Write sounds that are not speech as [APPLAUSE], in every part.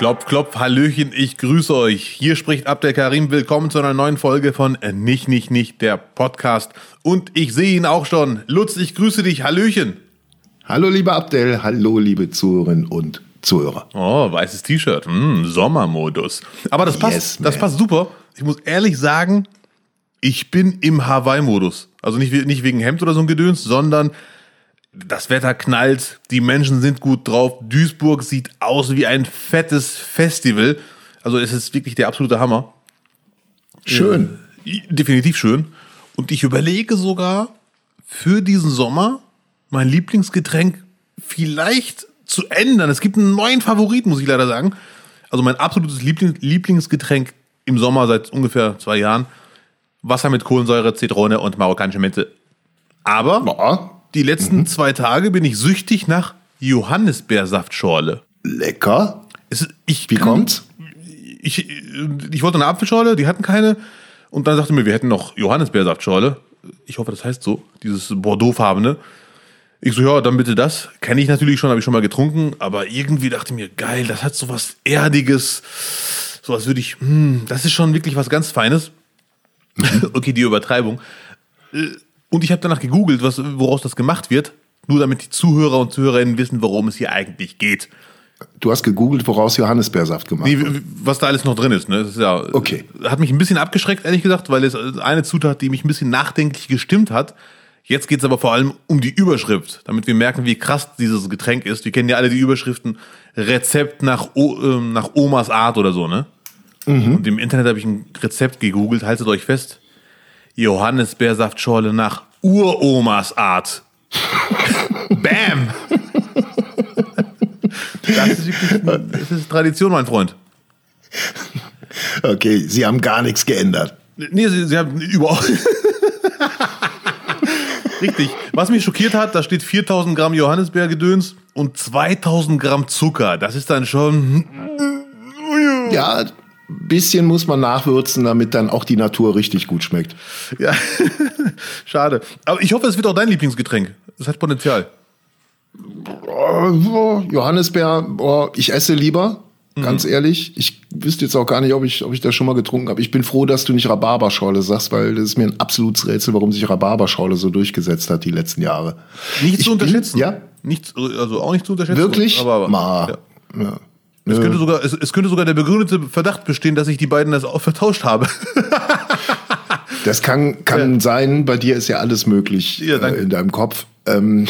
Klopf, klopf, Hallöchen, ich grüße euch. Hier spricht Abdel Karim. Willkommen zu einer neuen Folge von Nicht, Nicht, Nicht, der Podcast. Und ich sehe ihn auch schon. Lutz, ich grüße dich. Hallöchen. Hallo, lieber Abdel. Hallo, liebe Zuhörerinnen und Zuhörer. Oh, weißes T-Shirt. Hm, Sommermodus. Aber das passt, yes, das passt super. Ich muss ehrlich sagen, ich bin im Hawaii-Modus. Also nicht, nicht wegen Hemd oder so ein Gedöns, sondern das Wetter knallt, die Menschen sind gut drauf. Duisburg sieht aus wie ein fettes Festival. Also es ist wirklich der absolute Hammer. Schön. Äh, definitiv schön. Und ich überlege sogar für diesen Sommer mein Lieblingsgetränk vielleicht zu ändern. Es gibt einen neuen Favorit, muss ich leider sagen. Also mein absolutes Lieblingsgetränk im Sommer seit ungefähr zwei Jahren. Wasser mit Kohlensäure, Zitrone und marokkanische Minze. Aber ja die letzten mhm. zwei Tage bin ich süchtig nach Johannisbeersaftschorle. Lecker. Es, ich Wie kann, kommt's? Ich, ich wollte eine Apfelschorle, die hatten keine. Und dann sagte mir, wir hätten noch Johannisbeersaftschorle. Ich hoffe, das heißt so. Dieses Bordeauxfarbene. Ich so, ja, dann bitte das. Kenne ich natürlich schon, habe ich schon mal getrunken. Aber irgendwie dachte ich mir, geil, das hat so was Erdiges. So was würde ich, hm, das ist schon wirklich was ganz Feines. Mhm. [LAUGHS] okay, die Übertreibung. Und ich habe danach gegoogelt, was, woraus das gemacht wird, nur damit die Zuhörer und Zuhörerinnen wissen, worum es hier eigentlich geht. Du hast gegoogelt, woraus Johannisbeersaft gemacht nee, wird. Was da alles noch drin ist. Ne? Das ist ja, okay. Hat mich ein bisschen abgeschreckt, ehrlich gesagt, weil es eine Zutat, die mich ein bisschen nachdenklich gestimmt hat. Jetzt geht es aber vor allem um die Überschrift, damit wir merken, wie krass dieses Getränk ist. Wir kennen ja alle die Überschriften Rezept nach, o, äh, nach Omas Art oder so, ne? Mhm. Und im Internet habe ich ein Rezept gegoogelt, haltet euch fest. Johannisbeersaftschorle nach Uromas Art. [LAUGHS] Bam! Das ist, wirklich, das ist Tradition, mein Freund. Okay, Sie haben gar nichts geändert. Nee, Sie, Sie haben überhaupt. Richtig. Was mich schockiert hat, da steht 4000 Gramm Johannisbeergedöns und 2000 Gramm Zucker. Das ist dann schon. Ja, bisschen muss man nachwürzen, damit dann auch die Natur richtig gut schmeckt. Ja, [LAUGHS] schade. Aber ich hoffe, es wird auch dein Lieblingsgetränk. Es hat Potenzial. Johannisbeer, ich esse lieber, ganz mhm. ehrlich. Ich wüsste jetzt auch gar nicht, ob ich, ob ich das schon mal getrunken habe. Ich bin froh, dass du nicht Rhabarberschorle sagst, weil das ist mir ein absolutes Rätsel, warum sich Rhabarberschorle so durchgesetzt hat die letzten Jahre. Nicht ich zu unterschätzen. Bin, ja. Nicht, also auch nicht zu unterschätzen. Wirklich? Aber, Ma. Ja. ja. Es könnte, sogar, es, es, könnte sogar der begründete Verdacht bestehen, dass ich die beiden das auch vertauscht habe. [LAUGHS] das kann, kann ja. sein, bei dir ist ja alles möglich ja, äh, in deinem Kopf. Ähm,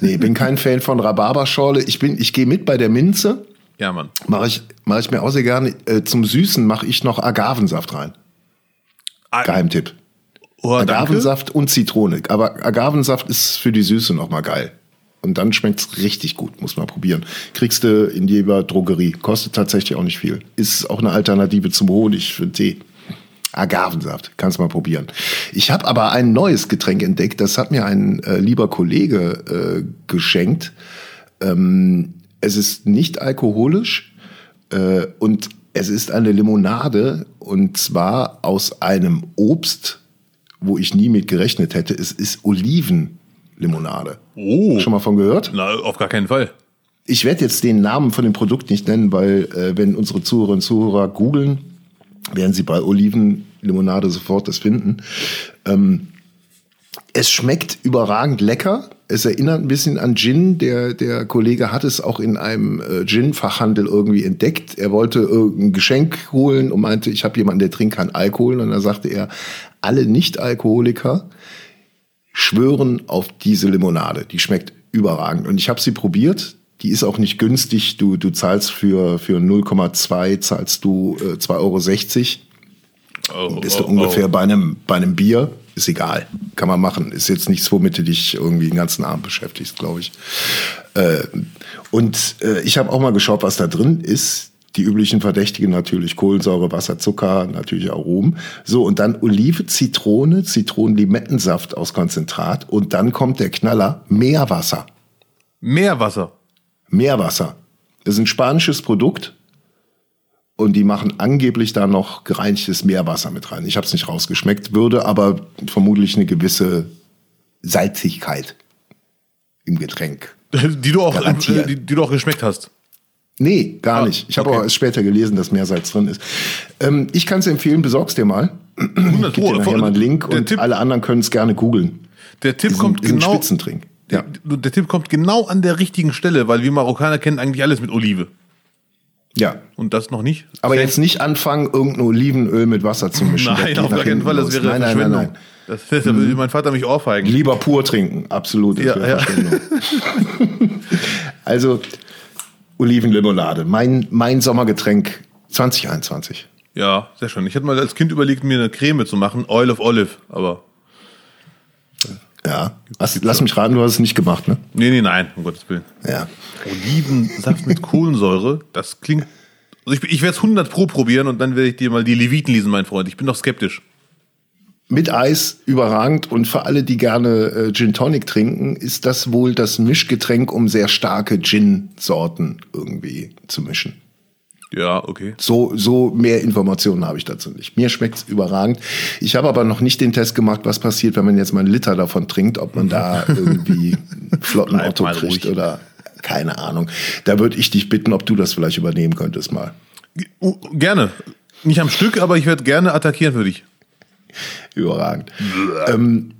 nee, bin kein Fan von Rhabarberschorle. Ich, ich gehe mit bei der Minze. Ja, Mann. Mache ich, mach ich mir auch sehr gerne. Äh, zum Süßen mache ich noch Agavensaft rein. A Geheimtipp. Oh, Agavensaft danke. und Zitrone. Aber Agavensaft ist für die Süße nochmal geil. Und dann schmeckt es richtig gut, muss man probieren. Kriegst du in jeder Drogerie. Kostet tatsächlich auch nicht viel. Ist auch eine Alternative zum Honig für Tee. Agavensaft, kannst mal probieren. Ich habe aber ein neues Getränk entdeckt, das hat mir ein äh, lieber Kollege äh, geschenkt. Ähm, es ist nicht alkoholisch äh, und es ist eine Limonade und zwar aus einem Obst, wo ich nie mit gerechnet hätte. Es ist Oliven. Limonade. Oh. Schon mal von gehört? Na, auf gar keinen Fall. Ich werde jetzt den Namen von dem Produkt nicht nennen, weil äh, wenn unsere Zuhörerinnen und Zuhörer googeln, werden sie bei Olivenlimonade sofort das finden. Ähm, es schmeckt überragend lecker. Es erinnert ein bisschen an Gin. Der, der Kollege hat es auch in einem äh, Gin-Fachhandel irgendwie entdeckt. Er wollte irgendein Geschenk holen und meinte, ich habe jemanden, der trinkt keinen Alkohol. Und dann sagte er, alle Nicht-Alkoholiker schwören auf diese Limonade. Die schmeckt überragend. Und ich habe sie probiert. Die ist auch nicht günstig. Du, du zahlst für, für 0,2 zahlst du äh, 2,60 Euro. Oh, bist du oh, ungefähr oh. Bei, einem, bei einem Bier. Ist egal. Kann man machen. Ist jetzt nichts, womit du dich irgendwie den ganzen Abend beschäftigst, glaube ich. Äh, und äh, ich habe auch mal geschaut, was da drin ist die üblichen Verdächtigen natürlich Kohlensäure, Wasser, Zucker, natürlich Aromen. So, und dann Olive, Zitrone, Zitronenlimettensaft aus Konzentrat und dann kommt der Knaller, Meerwasser. Meerwasser? Meerwasser. Das ist ein spanisches Produkt und die machen angeblich da noch gereinigtes Meerwasser mit rein. Ich habe es nicht rausgeschmeckt, würde aber vermutlich eine gewisse Salzigkeit im Getränk. [LAUGHS] Die du auch, die, die du auch geschmeckt hast. Nee, gar Ah, nicht. Ich habe okay. auch erst später gelesen, dass Meersalz drin ist. Ähm, ich kann es empfehlen, besorg's dir mal. 100 Ich gebe dir mal einen Link und Tipp, alle anderen können es gerne googeln. der Tipp ein- kommt ein genau. Spitzentrink. Ja. Der, der Tipp kommt genau an der richtigen Stelle, weil wir Marokkaner kennen eigentlich alles mit Olive. ja. Und das noch nicht. Aber jetzt nicht anfangen, irgendein Olivenöl mit Wasser zu mischen. Das Nein, auf gar keinen Fall, das wäre nein, nein, nein, Verschwendung. nein. Das, da würde mein Vater mich ohrfeigen. Lieber pur trinken, absolut. Das Ja, ja. Verschwendung. [LAUGHS] also Olivenlimonade, mein, mein Sommergetränk 2021. Ja, sehr schön. Ich hatte mal als Kind überlegt, mir eine Creme zu machen, Oil of Olive, aber Ja. Lass, lass mich raten, du hast es nicht gemacht, ne? nee, nee, nein, um Gottes Willen. Ja. Olivensaft mit [LAUGHS] Kohlensäure, das klingt. Also ich, ich werde es 100 pro probieren und dann werde ich dir mal die Leviten lesen, mein Freund. Ich bin doch skeptisch. Mit Eis überragend und für alle, die gerne äh, Gin Tonic trinken, ist das wohl das Mischgetränk, um sehr starke Gin-Sorten irgendwie zu mischen. Ja, okay. So, so mehr Informationen habe ich dazu nicht. Mir schmeckt's überragend. Ich habe aber noch nicht den Test gemacht, was passiert, wenn man jetzt mal einen Liter davon trinkt, ob man da [LAUGHS] irgendwie flotten Otto kriegt ruhig. oder keine Ahnung. Da würde ich dich bitten, ob du das vielleicht übernehmen könntest mal. Gerne. Nicht am Stück, aber ich werde gerne attackieren für dich. [LAUGHS] Überragend. Ähm,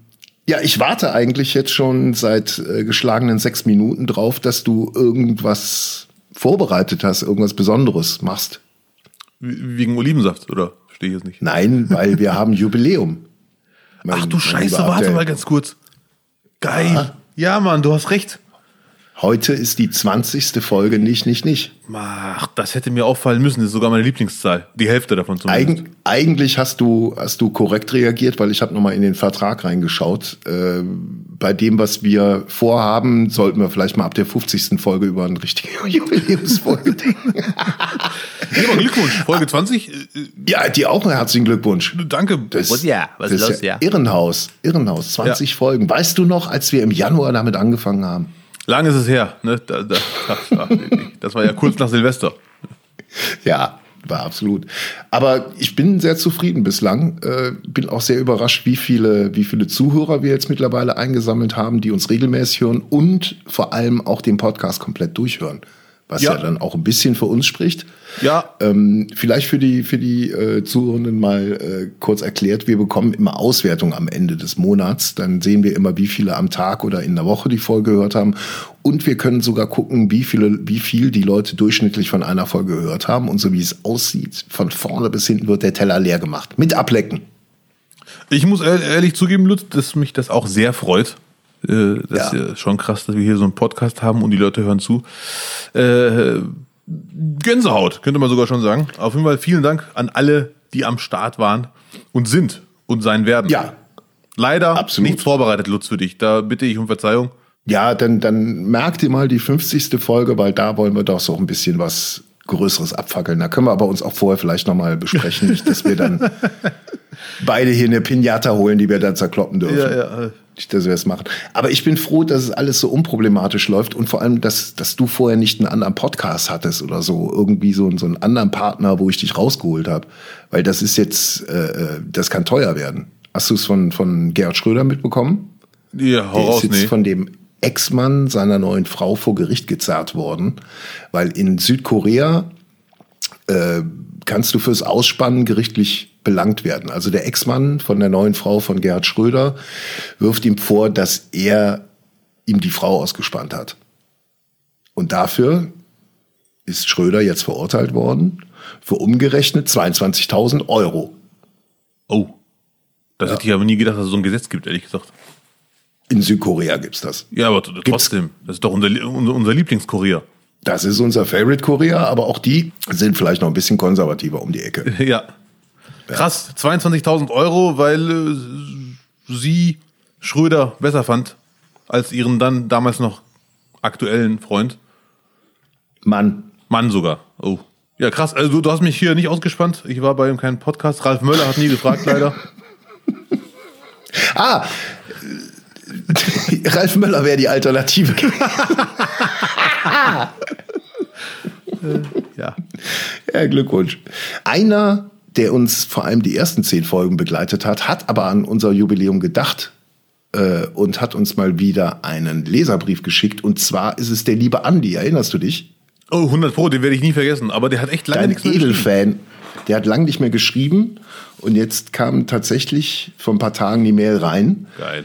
ja, ich warte eigentlich jetzt schon seit äh, geschlagenen sechs Minuten drauf, dass du irgendwas vorbereitet hast, irgendwas Besonderes machst. Wegen Olivensaft, oder? Verstehe ich jetzt nicht. Nein, weil wir haben [LAUGHS] Jubiläum. Mein- Ach du Scheiße, warte mal ganz kurz. Geil. Ja, Mann, du hast recht. Heute ist die 20. Folge nicht, nicht, nicht. Ach, das hätte mir auffallen müssen. Das ist sogar meine Lieblingszahl. Die Hälfte davon zumindest. Eig eigentlich hast du, hast du korrekt reagiert, weil ich habe nochmal in den Vertrag reingeschaut. Äh, bei dem, was wir vorhaben, sollten wir vielleicht mal ab der 50. Folge über eine richtige [LAUGHS] Jubiläumsfolge denken. Ja, Glückwunsch. Folge 20. Äh, Ja, dir auch einen herzlichen Glückwunsch. äh, danke. Das, Was ja, was das los, ist ja? Irrenhaus, Irrenhaus, 20 Folgen. Weißt du noch, als wir im Januar damit angefangen haben? Lang ist es her. Ne? Da, da, das, das war ja kurz nach Silvester. Ja, war absolut. Aber ich bin sehr zufrieden bislang. Äh, bin auch sehr überrascht, wie viele, wie viele Zuhörer wir jetzt mittlerweile eingesammelt haben, die uns regelmäßig hören und vor allem auch den Podcast komplett durchhören. Was ja, Ja. dann auch ein bisschen für uns spricht. Ja, Ähm, vielleicht für die, für die äh, Zuhörenden mal äh, kurz erklärt, wir bekommen immer Auswertung am Ende des Monats. Dann sehen wir immer, wie viele am Tag oder in der Woche die Folge gehört haben. Und wir können sogar gucken, wie viele, wie viel die Leute durchschnittlich von einer Folge gehört haben. Und so wie es aussieht, von vorne bis hinten wird der Teller leer gemacht. Mit Ablecken. ich muss ehr- ehrlich zugeben, Lutz, dass mich das auch sehr freut. Äh, Das ist Ja. ja schon krass, dass wir hier so einen Podcast haben und die Leute hören zu. Äh, Gänsehaut, könnte man sogar schon sagen. Auf jeden Fall vielen Dank an alle, die am Start waren und sind und sein werden. Ja. Leider Absolut. nichts vorbereitet, Lutz, für dich. Da bitte ich um Verzeihung. Ja, dann, dann merkt ihr mal die 50. Folge, weil da wollen wir doch so ein bisschen was Größeres abfackeln. Da können wir aber uns auch vorher vielleicht nochmal besprechen, [LAUGHS] nicht, dass wir dann beide hier eine Pinata holen, die wir dann zerkloppen dürfen. Ja, ja. Nicht, dass wir es machen. Aber ich bin froh, dass es alles so unproblematisch läuft und vor allem, dass, dass du vorher nicht einen anderen Podcast hattest oder so. Irgendwie so, so einen anderen Partner, wo ich dich rausgeholt habe. Weil das ist jetzt, äh, äh, das kann teuer werden. Hast du es von, von Gerhard Schröder mitbekommen? Ja, hau Der raus, ist jetzt nee. von dem Ex-Mann seiner neuen Frau vor Gericht gezerrt worden, weil in Südkorea äh, kannst du fürs Ausspannen gerichtlich belangt werden. Also der Ex-Mann von der neuen Frau von Gerhard Schröder wirft ihm vor, dass er ihm die Frau ausgespannt hat. Und dafür ist Schröder jetzt verurteilt worden für umgerechnet 22.000 Euro. Oh. Das hätte ich aber nie gedacht, dass es so ein Gesetz gibt, ehrlich gesagt. In Südkorea gibt's das. Ja, aber trotzdem. Das ist doch unser, unser, unser Lieblingskorea. Das ist unser Favorite Korea, aber auch die sind vielleicht noch ein bisschen konservativer um die Ecke. [LAUGHS] Ja. Krass, 22.000 Euro, weil äh, sie Schröder besser fand als ihren dann damals noch aktuellen Freund. Mann, Mann sogar. Oh. Ja, krass. Also du, hast mich hier nicht ausgespannt. Ich war bei ihm keinem Podcast. Ralf Möller hat nie gefragt, [LAUGHS] leider. Ah, [LAUGHS] Ralf Möller wäre die Alternative. Ja. ja, Glückwunsch. Einer, der uns vor allem die ersten zehn Folgen begleitet hat, hat aber an unser Jubiläum gedacht äh, und hat uns mal wieder einen Leserbrief geschickt. Und zwar ist es der liebe Andi. Erinnerst du dich? Oh, 100 Pro, den werde ich nie vergessen. Aber der hat echt lange Dein nichts mehr geschrieben. Edelfan, der hat lange nicht mehr geschrieben und jetzt kam tatsächlich vor ein paar Tagen die Mail rein. Geil.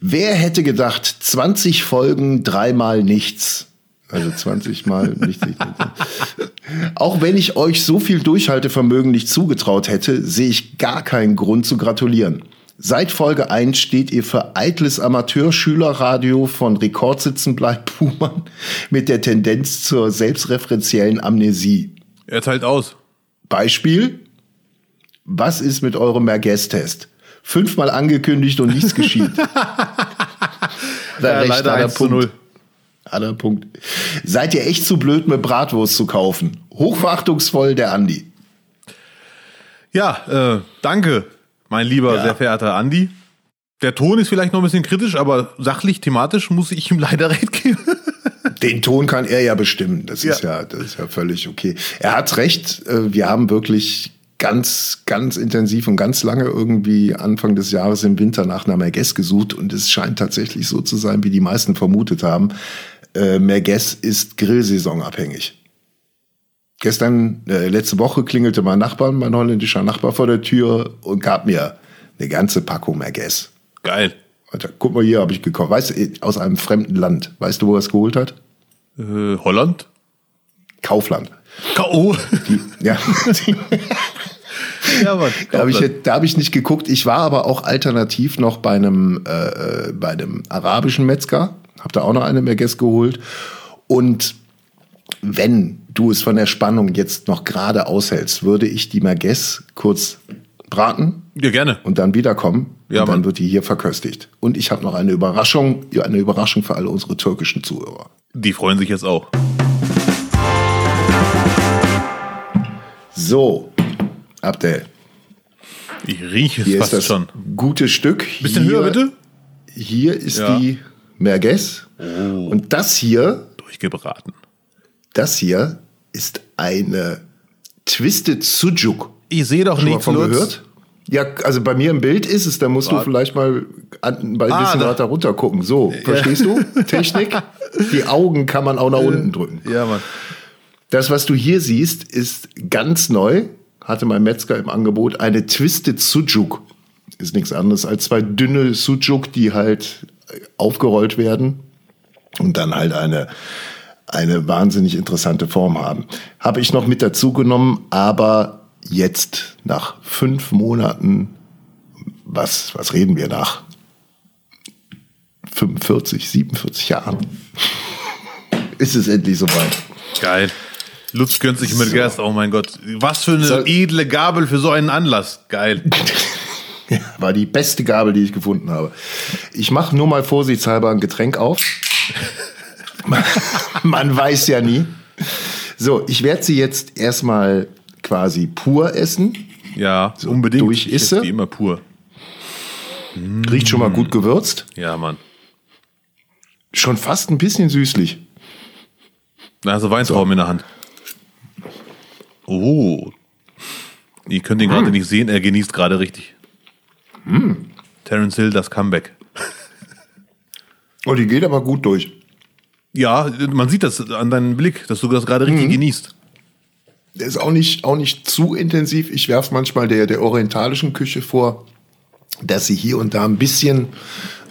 Wer hätte gedacht, 20 Folgen, dreimal nichts. Also 20 Mal nichts. Auch wenn ich euch so viel Durchhaltevermögen nicht zugetraut hätte, sehe ich gar keinen Grund zu gratulieren. Seit Folge 1 steht ihr für eitles Amateurschülerradio von Rekordsitzen bleibt Puhmann mit der Tendenz zur selbstreferenziellen Amnesie. Er teilt aus. Beispiel, was ist mit eurem Merguez-Test? Fünfmal angekündigt und nichts geschieht. [LAUGHS] Da Ja, leider hat er 1 zu 0. Hat er Punkt. Seid ihr echt zu blöd, mir Bratwurst zu kaufen? Hochverachtungsvoll der Andi. Ja, äh, danke, mein lieber, Ja. sehr verehrter Andi. Der Ton ist vielleicht noch ein bisschen kritisch, aber sachlich, thematisch muss ich ihm [LAUGHS] leider recht geben. Den Ton kann er ja bestimmen. Das ist ja, das ist ja völlig okay. Er hat recht. äh, Wir haben wirklich ganz, ganz intensiv und ganz lange irgendwie Anfang des Jahres im Winter nach einer Merguez gesucht und es scheint tatsächlich so zu sein, wie die meisten vermutet haben. Äh, Merguez ist Grillsaison abhängig. Gestern, äh, letzte Woche klingelte mein Nachbar, mein holländischer Nachbar vor der Tür und gab mir eine ganze Packung Merguez. Geil. Alter, guck mal hier, habe ich gekauft. Weißt du, aus einem fremden Land. Weißt du, wo er es geholt hat? Äh, Holland? Kaufland. K.O. Ja, ja, Mann. [LAUGHS] da habe ich, da hab ich nicht geguckt. Ich war aber auch alternativ noch bei einem, äh, bei einem arabischen Metzger. Hab da auch noch eine Merguez geholt. Und wenn du es von der Spannung jetzt noch gerade aushältst, würde ich die Merguez kurz braten ja, gerne. und dann wiederkommen. Ja, und dann Mann. wird die hier verköstigt. Und ich habe noch eine Überraschung, eine Überraschung für alle unsere türkischen Zuhörer. Die freuen sich jetzt auch. So, Abdel, Ich rieche es hier fast ist das schon. gute Stück. Bisschen hier, höher, bitte. Hier ist Ja. die Merguez. Und das hier, Durchgebraten. das hier ist eine Twisted Sujuk. Ich sehe doch Schon mal nichts, von gehört? Ja, also bei mir im Bild ist es, da musst du Warte. vielleicht mal an, bei ein Ah, bisschen weiter runter gucken. So, verstehst du? [LAUGHS] Technik. Die Augen kann man auch nach unten drücken. Ja, Mann. Das, was du hier siehst, ist ganz neu. Hatte mein Metzger im Angebot eine Twisted Sujuk. Ist nichts anderes als zwei dünne Sujuk, die halt aufgerollt werden und dann halt eine, eine wahnsinnig interessante Form haben. Habe ich noch mit dazu genommen, aber jetzt nach fünf Monaten, was, was reden wir nach 45, 47 Jahren, [LAUGHS] ist es endlich soweit. Geil. Lutz gönnt sich mit So. Gerst. Oh mein Gott. Was für eine So. edle Gabel für so einen Anlass. Geil. [LAUGHS] [LAUGHS] War die beste Gabel, die ich gefunden habe. Ich mache nur mal vorsichtshalber ein Getränk auf. [LAUGHS] Man- weiß ja nie. So, ich werde sie jetzt erstmal quasi pur essen. Ja, unbedingt. durch Ich esse? die immer pur. Riecht schon mal gut gewürzt. Ja, Mann. Schon fast ein bisschen süßlich. Du Weintrauben in der Hand. Oh. Ihr könnt ihn Hm. gerade nicht sehen, er genießt gerade richtig. Terence Hill, das Comeback. Oh, die geht aber gut durch. Ja, man sieht das an deinem Blick, dass du das gerade richtig Mhm. genießt. Der ist auch nicht, auch nicht zu intensiv. Ich werfe manchmal der, der orientalischen Küche vor, dass sie hier und da ein bisschen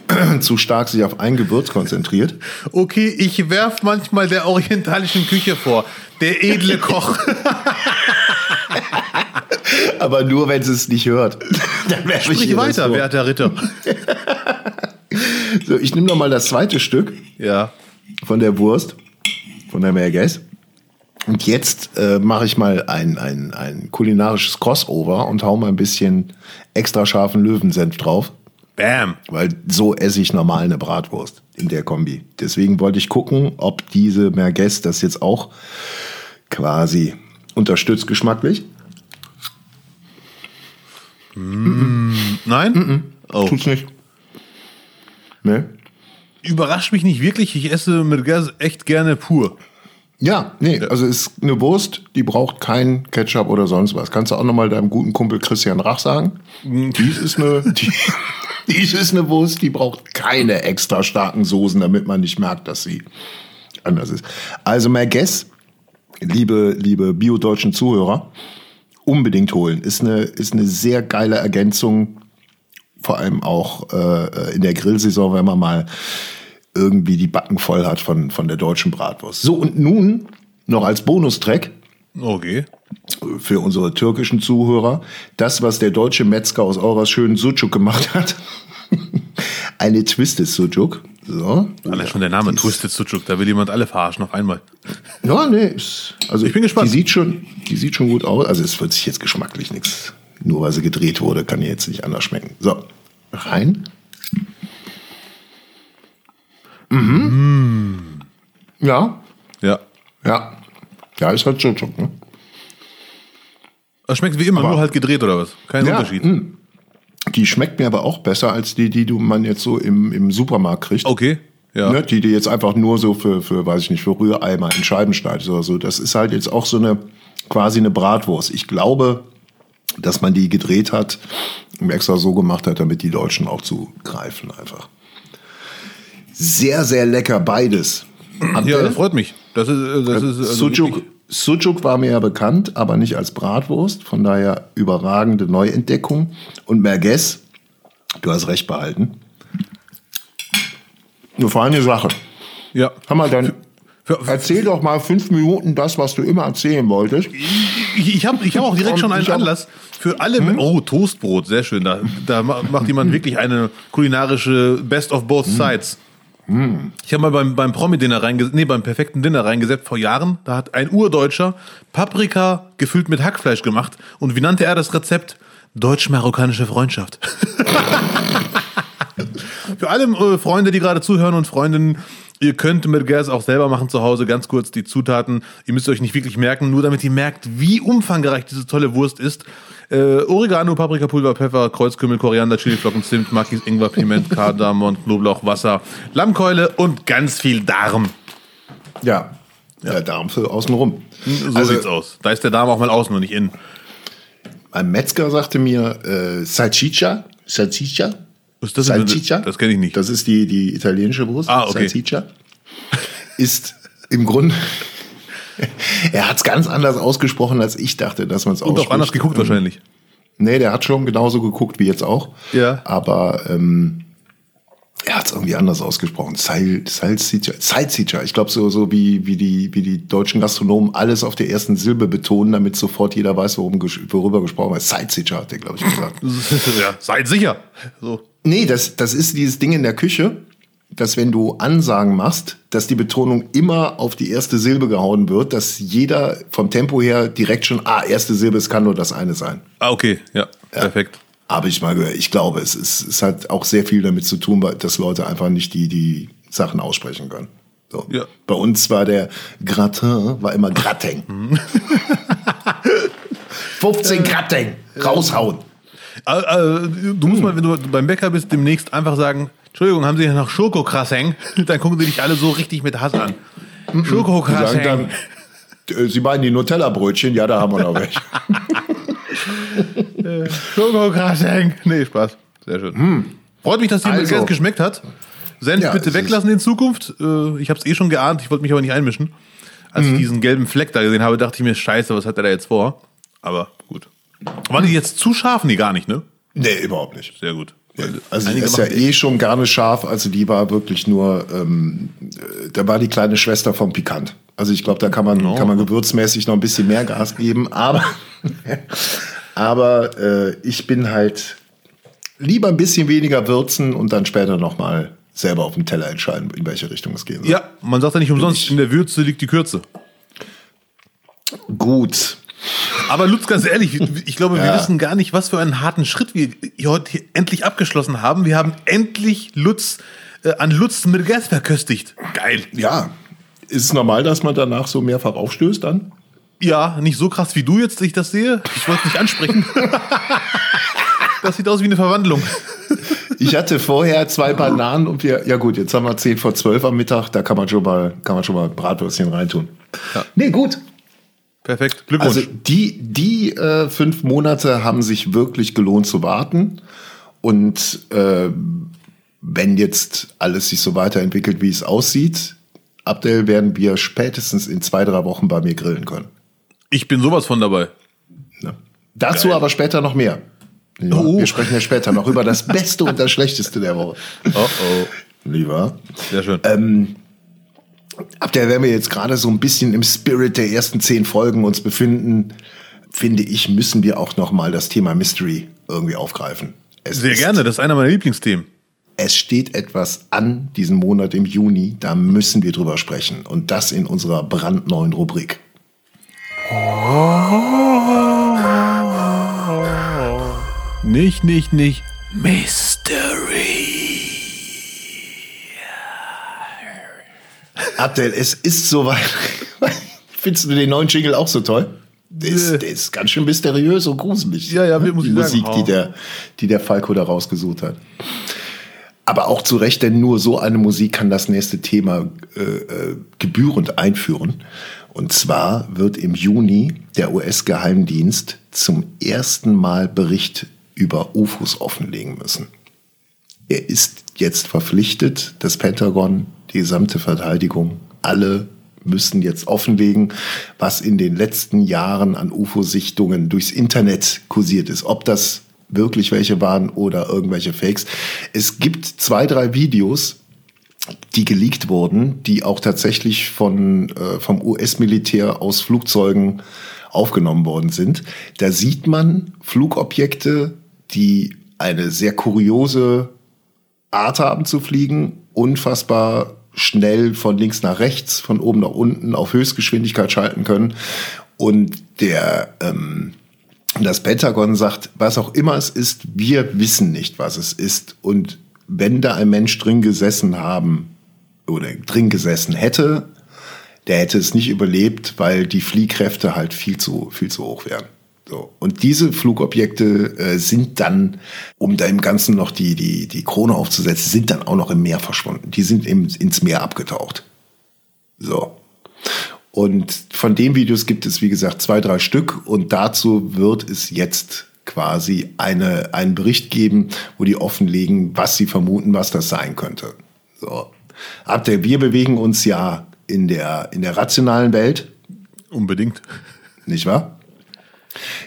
[CLEARS THROAT] zu stark sich auf ein Gewürz konzentriert. Okay, ich werf manchmal der orientalischen Küche vor. Der edle [LAUGHS] Koch. [LAUGHS] Aber nur, wenn sie es nicht hört. Dann Sprich weiter, werter Ritter. [LAUGHS] So, ich nehme noch mal das zweite Stück Ja. von der Wurst, von der Merguez. Und jetzt äh, mache ich mal ein, ein, ein kulinarisches Crossover und hau mal ein bisschen extra scharfen Löwensenf drauf. Bam. Weil so esse ich normal eine Bratwurst in der Kombi. Deswegen wollte ich gucken, ob diese Merguez das jetzt auch quasi unterstützt geschmacklich. Nein? Oh. Tut's nicht. Ne? Überrascht mich nicht wirklich. Ich esse mit Gas echt gerne pur. Ja, nee, also ist eine Wurst, die braucht kein Ketchup oder sonst was. Kannst du auch nochmal deinem guten Kumpel Christian Rach sagen? Dies ist eine, [LAUGHS] die, dies ist eine Wurst, die braucht keine extra starken Soßen, damit man nicht merkt, dass sie anders ist. Also Merguez liebe, liebe bio-deutschen Zuhörer, unbedingt holen. Ist eine, ist eine sehr geile Ergänzung, vor allem auch äh, in der Grillsaison, wenn man mal irgendwie die Backen voll hat von, von der deutschen Bratwurst. So, und nun noch als Bonustrack Okay. für unsere türkischen Zuhörer, das, was der deutsche Metzger aus eurer schönen Sucuk gemacht hat. [LAUGHS] Eine Twisted Sucuk. So. Allein schon der Name Twisted Sucuk, da will jemand alle verarschen auf einmal. Ja, nee, ist, also Ich bin gespannt. Die sieht schon, die sieht schon gut aus. Also es wird sich jetzt geschmacklich nichts. Nur weil sie gedreht wurde, kann die jetzt nicht anders schmecken. So, rein. Mhm. Ja, Ja. ja. Ja, ist halt Sucuk, ne? Das schmeckt wie immer, Aber- nur halt gedreht oder was? Kein Ja, Unterschied. mh. Die schmeckt mir aber auch besser als die, die du man jetzt so im, im Supermarkt kriegt. Okay. Ja. Ne, die, die jetzt einfach nur so für, für, weiß ich nicht, für Rühreimer in Scheiben schneidest oder so. Das ist halt jetzt auch so eine, quasi eine Bratwurst. Ich glaube, dass man die gedreht hat und extra so gemacht hat, damit die Deutschen auch zugreifen einfach. Sehr, sehr lecker beides. Ja, das freut mich. Das ist, äh, das ist also Sucuk, Sucuk war mir ja bekannt, aber nicht als Bratwurst. Von daher überragende Neuentdeckung. Und Merguez, du hast recht behalten. Eine feine Sache. Ja. Hammer, dann erzähl doch mal fünf Minuten das, was du immer erzählen wolltest. ich ich habe ich hab auch direkt schon einen Anlass für alle. Oh, Toastbrot, sehr schön. Da, da ma- macht jemand wirklich eine kulinarische Best of both sides. Ich habe mal beim, beim Promi-Dinner reingesetzt, nee, beim perfekten Dinner reingesetzt vor Jahren. Da hat ein Urdeutscher Paprika gefüllt mit Hackfleisch gemacht. Und wie nannte er das Rezept? Deutsch-marokkanische Freundschaft. [LAUGHS] Für alle äh, Freunde, die gerade zuhören und Freundinnen, ihr könnt Merguez auch selber machen zu Hause. Ganz kurz die Zutaten. Ihr müsst euch nicht wirklich merken, nur damit ihr merkt, wie umfangreich diese tolle Wurst ist. Äh, Oregano, Paprikapulver, Pfeffer, Kreuzkümmel, Koriander, Chiliflocken, Zimt, Makis, Ingwer, Piment, [LAUGHS] Kardamom, Knoblauch, Wasser, Lammkeule und ganz viel Darm. Ja, der Darm für außenrum. So Also- sieht's aus. Da ist der Darm auch mal außen und nicht innen. Ein Metzger sagte mir, äh, Salsiccia, Salsiccia, Was ist das? Salsiccia. Das kenne ich nicht. Das ist die, die italienische Wurst. Ah, okay. Salsiccia. Ist im Grunde, [LAUGHS] er hat es ganz anders ausgesprochen, als ich dachte, dass man es und auch anders geguckt wahrscheinlich. Nee, der hat schon genauso geguckt wie jetzt auch. Ja. Aber ähm, er hat es irgendwie anders ausgesprochen. Sal- Salsiccia. Salsiccia. Ich glaube, so, so wie, wie, die, wie die deutschen Gastronomen alles auf der ersten Silbe betonen, damit sofort jeder weiß, worum, worüber gesprochen wird. Salsiccia hat der, glaube ich, gesagt. [LAUGHS] ja, seid sicher. So. Nee, das, das ist dieses Ding in der Küche, dass wenn du Ansagen machst, dass die Betonung immer auf die erste Silbe gehauen wird, dass jeder vom Tempo her direkt schon, ah, erste Silbe, es kann nur das eine sein. Ah, okay, ja, perfekt. Habe ich mal gehört. Ich glaube, es, ist, es hat auch sehr viel damit zu tun, dass Leute einfach nicht die, die Sachen aussprechen können. So. Ja. Bei uns war der Gratin, war immer Gratin. [LAUGHS] 15 Gratin, raushauen. Äh, äh, du musst mal, wenn du beim Bäcker bist, demnächst einfach sagen, Entschuldigung, haben Sie hier noch Schokokrasseng? [LAUGHS] Dann gucken sie dich alle so richtig mit Hass an. Schokokrasseng. äh, Sie meinen die Nutella-Brötchen? Ja, da haben wir noch welche. [LAUGHS] Schokokrasseng. Nee, Spaß. Sehr schön. Freut mich, dass dir Also. also. geschmeckt hat. Senf Ja, bitte weglassen in Zukunft. Äh, Ich habe es eh schon geahnt, ich wollte mich aber nicht einmischen. Als Mhm. ich diesen gelben Fleck da gesehen habe, dachte ich mir, scheiße, was hat er da jetzt vor? Aber gut. Waren die jetzt zu scharf? Nee, gar nicht, ne? Nee, überhaupt nicht. Sehr gut. Weil Also die ist ja eh schon gar nicht scharf, also die war wirklich nur, ähm, äh, da war die kleine Schwester vom Pikant. Also ich glaube, da kann man, kann man gewürzmäßig noch ein bisschen mehr Gas geben, aber, [LAUGHS] aber äh, ich bin halt lieber ein bisschen weniger würzen und dann später nochmal selber auf dem Teller entscheiden, in welche Richtung es gehen soll. Ja, man sagt ja nicht umsonst, in der Würze liegt die Kürze. Gut. Aber Lutz, ganz ehrlich, ich glaube, wir Ja. wissen gar nicht, was für einen harten Schritt wir hier heute endlich abgeschlossen haben. Wir haben endlich Lutz äh, an Lutz Mirges verköstigt. Geil. Ja. Ist es normal, dass man danach so mehrfach aufstößt dann? Ja, nicht so krass wie du jetzt, ich das sehe. Ich wollte es nicht ansprechen. [LAUGHS] das sieht aus wie eine Verwandlung. Ich hatte vorher zwei Bananen und wir, ja gut, jetzt haben wir 10 vor 12 am Mittag, da kann man schon mal, kann man schon mal Bratwürstchen reintun. Ja. Nee, gut. Perfekt. Glückwunsch. Also die, die äh, fünf Monate haben sich wirklich gelohnt zu warten. Und äh, wenn jetzt alles sich so weiterentwickelt, wie es aussieht, Abdel, werden wir spätestens in zwei, drei Wochen bei mir grillen können. Ich bin sowas von dabei. Ja. Dazu Geil. aber später noch mehr. Ja, oh. Wir sprechen ja später noch über das Beste und das Schlechteste der Woche. [LAUGHS] Oh oh. Lieber. Sehr schön. Ähm, ab der werden wir jetzt gerade so ein bisschen im Spirit der ersten zehn Folgen uns befinden, finde ich, müssen wir auch noch mal das Thema Mystery irgendwie aufgreifen. Es Sehr gerne, das ist einer meiner Lieblingsthemen. Es steht etwas an diesen Monat im Juni, da müssen wir drüber sprechen. Und das in unserer brandneuen Rubrik. Nicht, nicht, nicht. Mystery. Abdel, es ist soweit. [LAUGHS] Findest du den neuen Jingle auch so toll? Der ist, der ist ganz schön mysteriös und gruselig. Ja, ja, muss die Musik, sagen. die der, die der Falco da rausgesucht hat. Aber auch zu Recht, denn nur so eine Musik kann das nächste Thema äh, äh, gebührend einführen. Und zwar wird im Juni der US-Geheimdienst zum ersten Mal Bericht über UFOs offenlegen müssen. Er ist jetzt verpflichtet, das Pentagon, die gesamte Verteidigung, alle müssen jetzt offenlegen, was in den letzten Jahren an UFO-Sichtungen durchs Internet kursiert ist. Ob das wirklich welche waren oder irgendwelche Fakes. Es gibt zwei, drei Videos, die geleakt wurden, die auch tatsächlich von, äh, vom US-Militär aus Flugzeugen aufgenommen worden sind. Da sieht man Flugobjekte, die eine sehr kuriose Art haben zu fliegen, unfassbar schnell von links nach rechts, von oben nach unten auf Höchstgeschwindigkeit schalten können. Und der ähm, das Pentagon sagt, was auch immer es ist, wir wissen nicht, was es ist. Und wenn da ein Mensch drin gesessen haben oder drin gesessen hätte, der hätte es nicht überlebt, weil die Fliehkräfte halt viel zu, viel zu hoch wären. So. Und diese Flugobjekte äh, sind dann, um da im Ganzen noch die, die, die Krone aufzusetzen, sind dann auch noch im Meer verschwunden. Die sind im, ins Meer abgetaucht. So. Und von den Videos gibt es, wie gesagt, zwei, drei Stück. Und dazu wird es jetzt quasi eine, einen Bericht geben, wo die offenlegen, was sie vermuten, was das sein könnte. So. Abdel, wir bewegen uns ja in der, in der rationalen Welt. Unbedingt. Nicht wahr?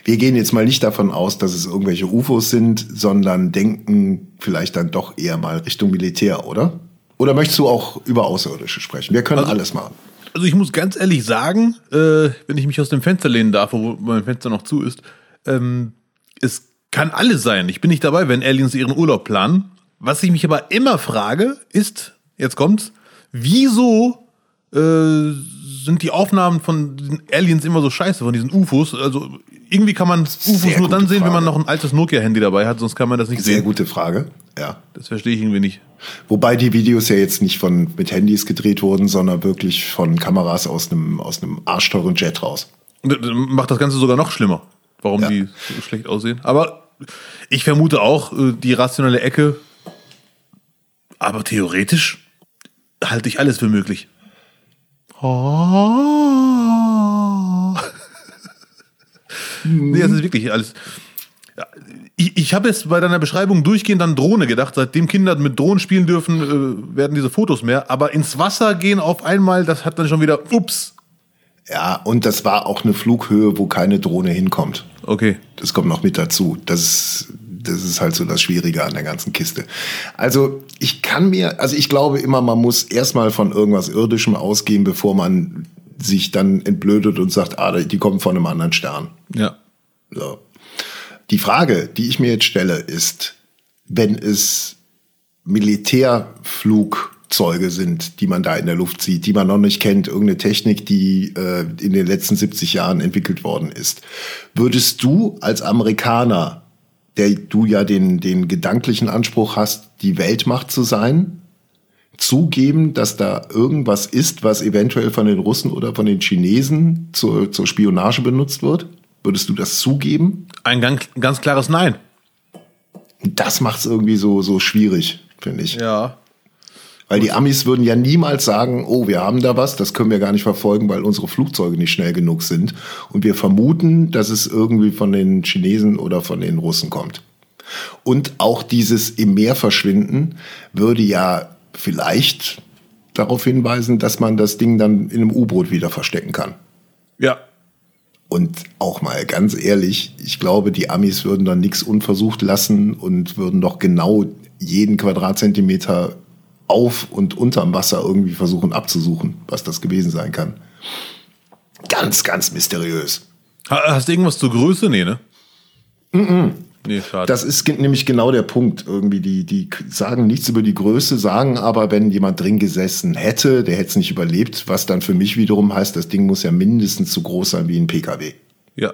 Wir gehen jetzt mal nicht davon aus, dass es irgendwelche UFOs sind, sondern denken vielleicht dann doch eher mal Richtung Militär, oder? Oder möchtest du auch über Außerirdische sprechen? Wir können also, alles machen. Also ich muss ganz ehrlich sagen, äh, wenn ich mich aus dem Fenster lehnen darf, wo mein Fenster noch zu ist, ähm, es kann alles sein. Ich bin nicht dabei, wenn Aliens ihren Urlaub planen. Was ich mich aber immer frage, ist, jetzt kommt's, wieso äh, sind die Aufnahmen von diesen Aliens immer so scheiße, von diesen UFOs. Also irgendwie kann man UFOs Sehr nur dann sehen, Frage. wenn man noch ein altes Nokia-Handy dabei hat, sonst kann man das nicht Sehr sehen. Sehr gute Frage, ja. Das verstehe ich irgendwie nicht. Wobei die Videos ja jetzt nicht von mit Handys gedreht wurden, sondern wirklich von Kameras aus einem, aus einem arschteuren Jet raus. Macht das Ganze sogar noch schlimmer, warum ja. die so schlecht aussehen. Aber ich vermute auch äh, die rationelle Ecke. Aber theoretisch halte ich alles für möglich. Oh. nee, das ist wirklich alles. Ich, ich habe jetzt bei deiner Beschreibung durchgehend an Drohne gedacht. Seitdem Kinder mit Drohnen spielen dürfen, äh, werden diese Fotos mehr. Aber ins Wasser gehen auf einmal, das hat dann schon wieder, ups. Ja, und das war auch eine Flughöhe, wo keine Drohne hinkommt. Okay. Das kommt noch mit dazu. Das ist, das ist halt so das Schwierige an der ganzen Kiste. Also ich kann mir, also ich glaube immer, man muss erstmal von irgendwas Irdischem ausgehen, bevor man sich dann entblödet und sagt, ah, die kommen von einem anderen Stern. Ja. So. Die Frage, die ich mir jetzt stelle, ist, wenn es Militärflugzeuge sind, die man da in der Luft sieht, die man noch nicht kennt, irgendeine Technik, die äh, in den letzten 70 Jahren entwickelt worden ist. Würdest du als Amerikaner der du ja den, den gedanklichen Anspruch hast, die Weltmacht zu sein, zugeben, dass da irgendwas ist, was eventuell von den Russen oder von den Chinesen zur, zur Spionage benutzt wird? Würdest du das zugeben? Ein ganz, ganz klares Nein. Das macht es irgendwie so, so schwierig, finde ich. Ja. Weil die Amis würden ja niemals sagen, oh, wir haben da was, das können wir gar nicht verfolgen, weil unsere Flugzeuge nicht schnell genug sind. Und wir vermuten, dass es irgendwie von den Chinesen oder von den Russen kommt. Und auch dieses im Meer verschwinden würde ja vielleicht darauf hinweisen, dass man das Ding dann in einem U-Boot wieder verstecken kann. Ja. Und auch mal ganz ehrlich, ich glaube, die Amis würden dann nichts unversucht lassen und würden doch genau jeden Quadratzentimeter auf und unterm Wasser irgendwie versuchen abzusuchen, was das gewesen sein kann. Ganz, ganz mysteriös. Hast du irgendwas zur Größe? Nee, ne? Mm, -mm. Nee, schade. Das ist nämlich genau der Punkt. Irgendwie, die, die sagen nichts über die Größe, sagen aber, wenn jemand drin gesessen hätte, der hätte es nicht überlebt, was dann für mich wiederum heißt, das Ding muss ja mindestens so groß sein wie ein PKW. Ja.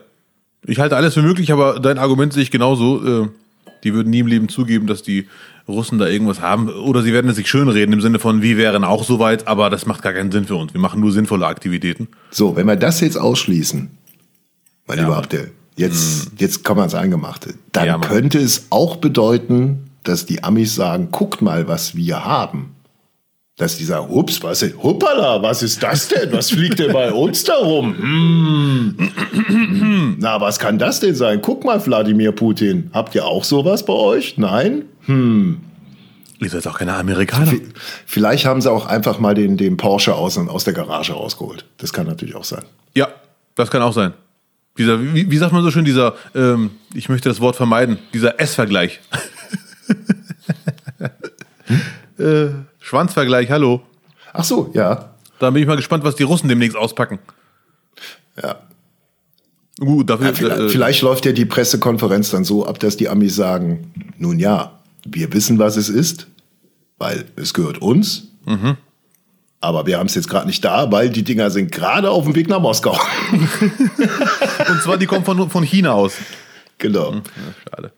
Ich halte alles für möglich, aber dein Argument sehe ich genauso. Äh, die würden nie im Leben zugeben, dass die Russen da irgendwas haben. Oder sie werden es sich schönreden im Sinne von, wir wären auch so weit, aber das macht gar keinen Sinn für uns. Wir machen nur sinnvolle Aktivitäten. So, wenn wir das jetzt ausschließen, mein ja, lieber Abdel, jetzt, hm. jetzt kann man es eingemacht, dann ja, könnte es auch bedeuten, dass die Amis sagen, guckt mal, was wir haben. Dass die sagen, hups, was ist, hoppala, was ist das denn? Was fliegt denn bei uns da rum? Hm. Na, was kann das denn sein? Guck mal, Wladimir Putin, habt ihr auch sowas bei euch? Nein? Hm. Ihr seid auch keine Amerikaner. Vielleicht haben sie auch einfach mal den, den Porsche aus, aus der Garage rausgeholt. Das kann natürlich auch sein. Ja, das kann auch sein. Dieser, wie, wie sagt man so schön, dieser, ähm, ich möchte das Wort vermeiden, dieser S-Vergleich. hm? [LAUGHS] äh, Schwanzvergleich, hallo. Ach so, ja. Da bin ich mal gespannt, was die Russen demnächst auspacken. Ja. Gut, dafür, ja, vielleicht, äh, vielleicht läuft ja die Pressekonferenz dann so ab, dass die Amis sagen, nun ja, wir wissen, was es ist, weil es gehört uns. Mhm. Aber wir haben es jetzt gerade nicht da, weil die Dinger sind gerade auf dem Weg nach Moskau. [LAUGHS] Und zwar, die kommen von, von China aus. Genau. Hm, ja, schade.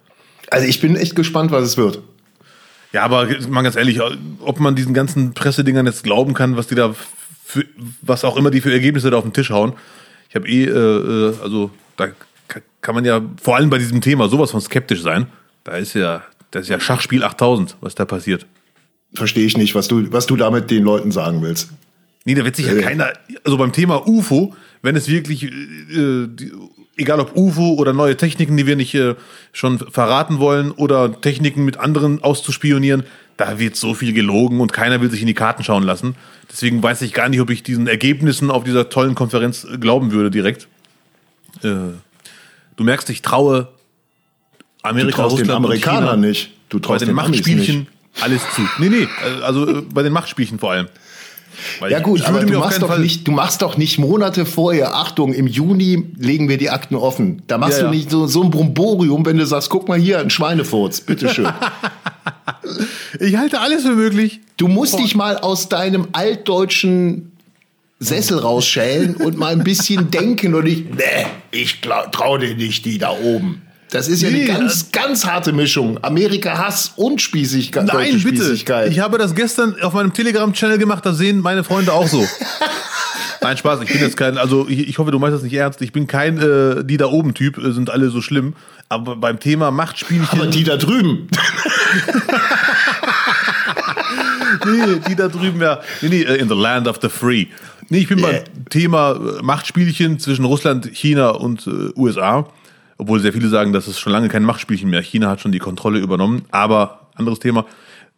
Also ich bin echt gespannt, was es wird. Ja, aber mal ganz ehrlich, ob man diesen ganzen Pressedingern jetzt glauben kann, was die da, für, was auch immer die für Ergebnisse da auf den Tisch hauen. Ich habe eh, äh, äh also da kann man ja vor allem bei diesem Thema sowas von skeptisch sein. Da ist ja, das ist ja Schachspiel 8000, was da passiert. Verstehe ich nicht, was du, was du damit den Leuten sagen willst. Nee, da wird sich ja äh. keiner, also beim Thema UFO, wenn es wirklich, äh, die, egal ob UFO oder neue Techniken, die wir nicht äh, schon verraten wollen, oder Techniken mit anderen auszuspionieren, da wird so viel gelogen und keiner will sich in die Karten schauen lassen. Deswegen weiß ich gar nicht, ob ich diesen Ergebnissen auf dieser tollen Konferenz glauben würde direkt. Äh, du merkst, ich traue Amerika, du traust Russland den Amerikanern nicht. Du traust bei den, den Machtspielchen alles zu. Nee, nee, also äh, bei den Machtspielchen vor allem. Weil ja gut, aber du machst, doch nicht, du machst doch nicht Monate vorher, Achtung, im Juni legen wir die Akten offen. Da machst ja, du nicht so, so ein Bromborium, wenn du sagst, guck mal hier, ein Schweinefurz, bitteschön. [LAUGHS] ich halte alles für möglich. Du musst oh. dich mal aus deinem altdeutschen Sessel rausschälen und mal ein bisschen [LAUGHS] denken und nicht, nee, ich traue dir nicht die da oben. Das ist ja nee, eine ganz, ganz harte Mischung. Amerika-Hass und Spießigkeit. Nein, bitte. Ich habe das gestern auf meinem Telegram-Channel gemacht, da sehen meine Freunde auch so. [LAUGHS] Nein, Spaß, ich bin jetzt kein, also ich, ich hoffe, du meinst das nicht ernst. Ich bin kein äh, die da oben Typ, äh, sind alle so schlimm. Aber beim Thema Machtspielchen. Aber die da drüben. [LAUGHS] nee, die da drüben, ja. Nee, nee, äh, in the land of the free. Nee, ich bin yeah. beim Thema äh, Machtspielchen zwischen Russland, China und äh, USA obwohl sehr viele sagen, das ist schon lange kein Machtspielchen mehr. China hat schon die Kontrolle übernommen, aber anderes Thema.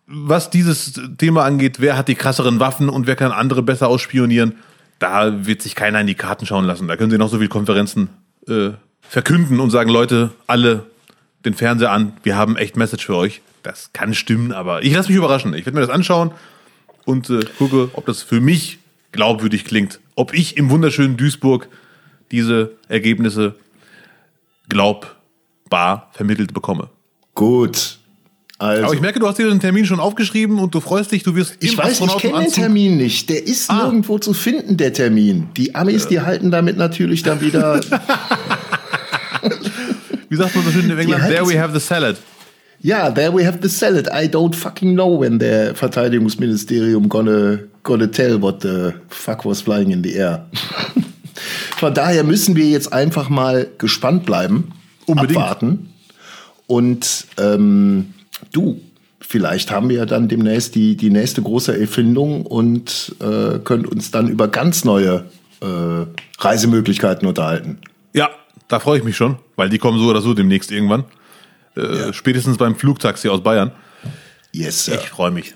Was dieses Thema angeht, wer hat die krasseren Waffen und wer kann andere besser ausspionieren, da wird sich keiner in die Karten schauen lassen. Da können sie noch so viele Konferenzen äh, verkünden und sagen, Leute, alle den Fernseher an, wir haben echt Message für euch. Das kann stimmen, aber ich lasse mich überraschen. Ich werde mir das anschauen und äh, gucke, ob das für mich glaubwürdig klingt. Ob ich im wunderschönen Duisburg diese Ergebnisse glaubbar vermittelt bekomme. Gut. Also. Aber ich merke, du hast dir den Termin schon aufgeschrieben und du freust dich, du wirst Ich weiß, ich kenne den Termin nicht. Der ist ah. nirgendwo zu finden, der Termin. Die Amis, die halten damit natürlich dann wieder. [LAUGHS] Wie sagt man so schön in England? There we have the salad. Ja, there we have the salad. I don't fucking know when der Verteidigungsministerium gonna, gonna tell what the fuck was flying in the air. [LAUGHS] Von daher müssen wir jetzt einfach mal gespannt bleiben, Unbedingt. abwarten. Und ähm, du, vielleicht haben wir ja dann demnächst die, die nächste große Erfindung und äh, können uns dann über ganz neue äh, Reisemöglichkeiten unterhalten. Ja, da freue ich mich schon, weil die kommen so oder so demnächst irgendwann. Äh, ja. Spätestens beim Flugtaxi aus Bayern. Yes, Sir. Ich freue mich.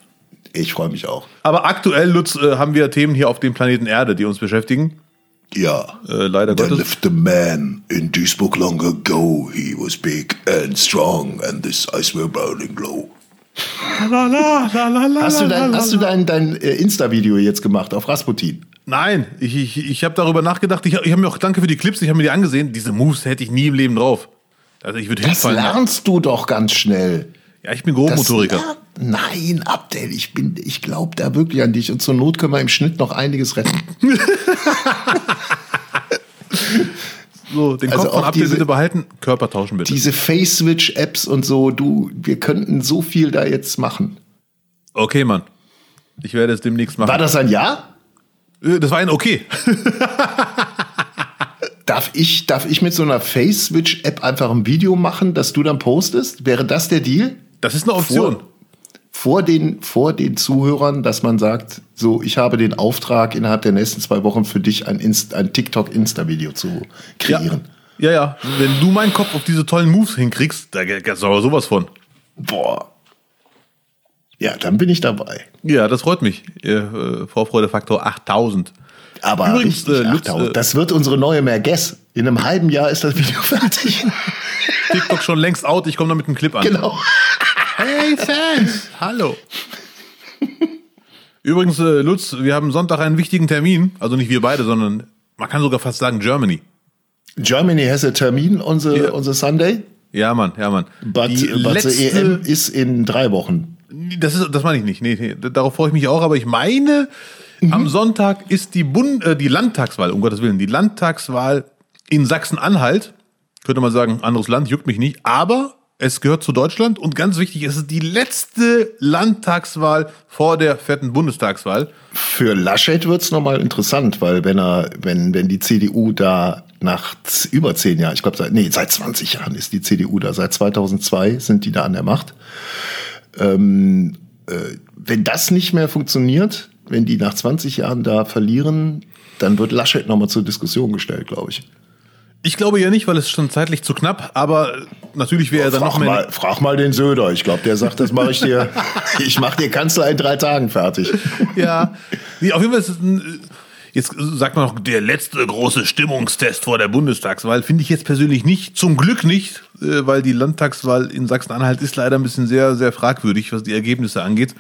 Ich freue mich auch. Aber aktuell, Lutz, äh, haben wir Themen hier auf dem Planeten Erde, die uns beschäftigen. Ja. Äh, leider There Gottes. lived a man in Duisburg long ago. He was big and strong, and his eyes were burning low. Hast du dein, hast du dein, dein äh, Insta-Video jetzt gemacht auf Rasputin? Nein, ich, ich, ich habe darüber nachgedacht. Ich, ich habe mir auch, danke für die Clips, ich habe mir die angesehen. Diese Moves hätte ich nie im Leben drauf. Also ich würde Das hinfallen. lernst du doch ganz schnell. Ja, ich bin Das Grobmotoriker. lernt- Nein, Abdel, ich bin, ich glaube da wirklich an dich und zur Not können wir im Schnitt noch einiges retten. [LAUGHS] So, den Also Kopf von auch Abdel diese- bitte behalten, Körper tauschen bitte. Diese Face-Switch-Apps und so, du, wir könnten so viel da jetzt machen. Okay, Mann. Ich werde es demnächst machen. War das ein Ja? Äh, Das war ein Okay. [LAUGHS] Darf ich, darf ich mit so einer Face-Switch-App einfach ein Video machen, das du dann postest? Wäre das der Deal? Das ist eine Option. Vor den, vor den Zuhörern, dass man sagt, so, ich habe den Auftrag, innerhalb der nächsten zwei Wochen für dich ein, Inst ein TikTok-Insta-Video zu Ja. kreieren. ja, ja. Wenn du meinen Kopf auf diese tollen Moves hinkriegst, da gibt's aber sowas von. Boah. Ja, dann bin ich dabei. Ja, das freut mich. Äh, Vorfreudefaktor 8000. Aber Übrigens, richtig, äh, Lutz, 8000. äh, das wird unsere neue Merguez. In einem halben Jahr ist das Video [LAUGHS] fertig. TikTok schon längst out, ich komme da mit einem Clip an. genau. Hey Fans, hallo. Übrigens, äh, Lutz, wir haben Sonntag einen wichtigen Termin. Also nicht wir beide, sondern man kann sogar fast sagen Germany. Germany has a termin on the, Ja. the Sunday, Ja, Mann, ja, Mann. but, Die but the EM ist in drei Wochen. Das, ist, das meine ich nicht. Nee, nee, darauf freue ich mich auch, aber ich meine, Mhm. am Sonntag ist die, Bund, äh, die Landtagswahl, um Gottes Willen, die Landtagswahl in Sachsen-Anhalt. Könnte man sagen, anderes Land, juckt mich nicht, aber es gehört zu Deutschland und ganz wichtig, es ist die letzte Landtagswahl vor der fetten Bundestagswahl. Für Laschet wird's noch nochmal interessant, weil wenn er, wenn, wenn die CDU da nach über zehn Jahren, ich glaube, seit, nee, seit 20 Jahren ist die CDU da, seit 2002 sind die da an der Macht. Ähm, äh, wenn das nicht mehr funktioniert, wenn die nach 20 Jahren da verlieren, dann wird Laschet nochmal zur Diskussion gestellt, glaube ich. Ich glaube ja nicht, weil es schon zeitlich zu knapp, aber natürlich wäre er dann noch mehr. mal, frag mal den Söder. Ich glaube, der sagt, das mache ich dir. [LAUGHS] ich mache dir Kanzler in drei Tagen fertig. Ja, nee, auf jeden Fall ist es ein, jetzt sagt man noch, der letzte große Stimmungstest vor der Bundestagswahl. Finde ich jetzt persönlich nicht. Zum Glück nicht, äh, weil die Landtagswahl in Sachsen-Anhalt ist leider ein bisschen sehr, sehr fragwürdig, was die Ergebnisse angeht.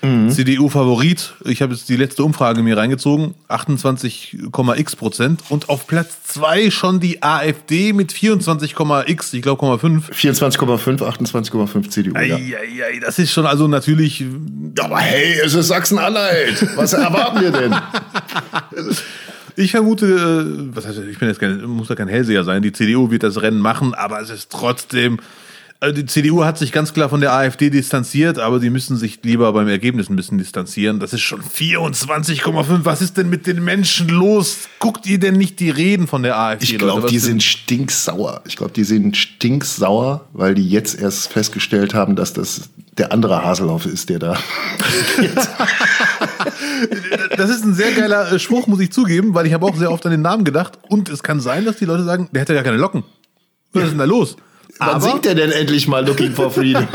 CDU-Favorit, ich habe jetzt die letzte Umfrage mir reingezogen, 28,x Prozent. Und auf Platz zwei schon die AfD mit 24,x, ich glaube, 5. 24,5, 28,5 CDU. Ja. Eieiei, das ist schon also natürlich Aber hey, es ist Sachsen-Anhalt. Was erwarten wir denn? [LAUGHS] Ich vermute, äh, was heißt, ich bin jetzt kein, muss ja kein Hellseher sein, die CDU wird das Rennen machen, aber es ist trotzdem, also die CDU hat sich ganz klar von der AfD distanziert, aber sie müssen sich lieber beim Ergebnis ein bisschen distanzieren. Das ist schon 24,5. Was ist denn mit den Menschen los? Guckt ihr denn nicht die Reden von der AfD? Ich glaube, die sind stinksauer. Ich glaube, die sind stinksauer, weil die jetzt erst festgestellt haben, dass das der andere Haselhoff ist, der da. [LAUGHS] Das ist ein sehr geiler äh, Spruch, muss ich zugeben, weil ich habe auch sehr oft an den Namen gedacht. Und es kann sein, dass die Leute sagen, der hat ja gar keine Locken. Was ist denn da los? Wann singt der denn endlich mal Looking for Freedom?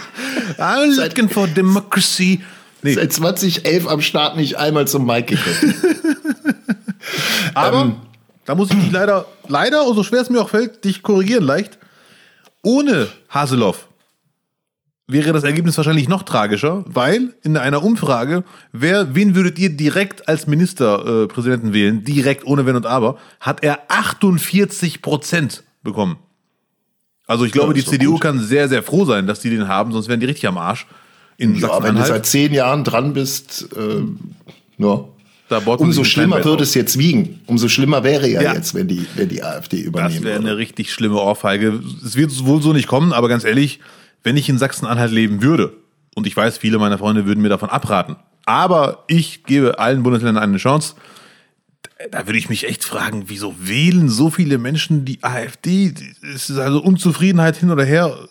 [LAUGHS] I'm looking for democracy. Nee, Seit 2011 am Start nicht einmal zum Mic gekommen. [LAUGHS] Aber Ähm. da muss ich dich leider, leider, und so schwer es mir auch fällt, dich korrigieren leicht. Ohne Haseloff wäre das Ergebnis wahrscheinlich noch tragischer, weil in einer Umfrage, wer, wen würdet ihr direkt als Ministerpräsidenten äh, wählen, direkt ohne Wenn und Aber, hat er 48 Prozent bekommen. Also ich glaube, Ja, die CDU gut. kann sehr, sehr froh sein, dass die den haben, sonst wären die richtig am Arsch. In Ja, wenn du seit zehn Jahren dran bist, ähm, ja. Umso schlimmer würde es jetzt wiegen. Umso schlimmer wäre ja, Ja. jetzt, wenn die, wenn die AfD Das übernehmen wäre eine richtig schlimme Ohrfeige. Es wird wohl so nicht kommen, aber ganz ehrlich, wenn ich in Sachsen-Anhalt leben würde, und ich weiß, viele meiner Freunde würden mir davon abraten, aber ich gebe allen Bundesländern eine Chance, da würde ich mich echt fragen, wieso wählen so viele Menschen die AfD? Es ist also Unzufriedenheit hin oder her.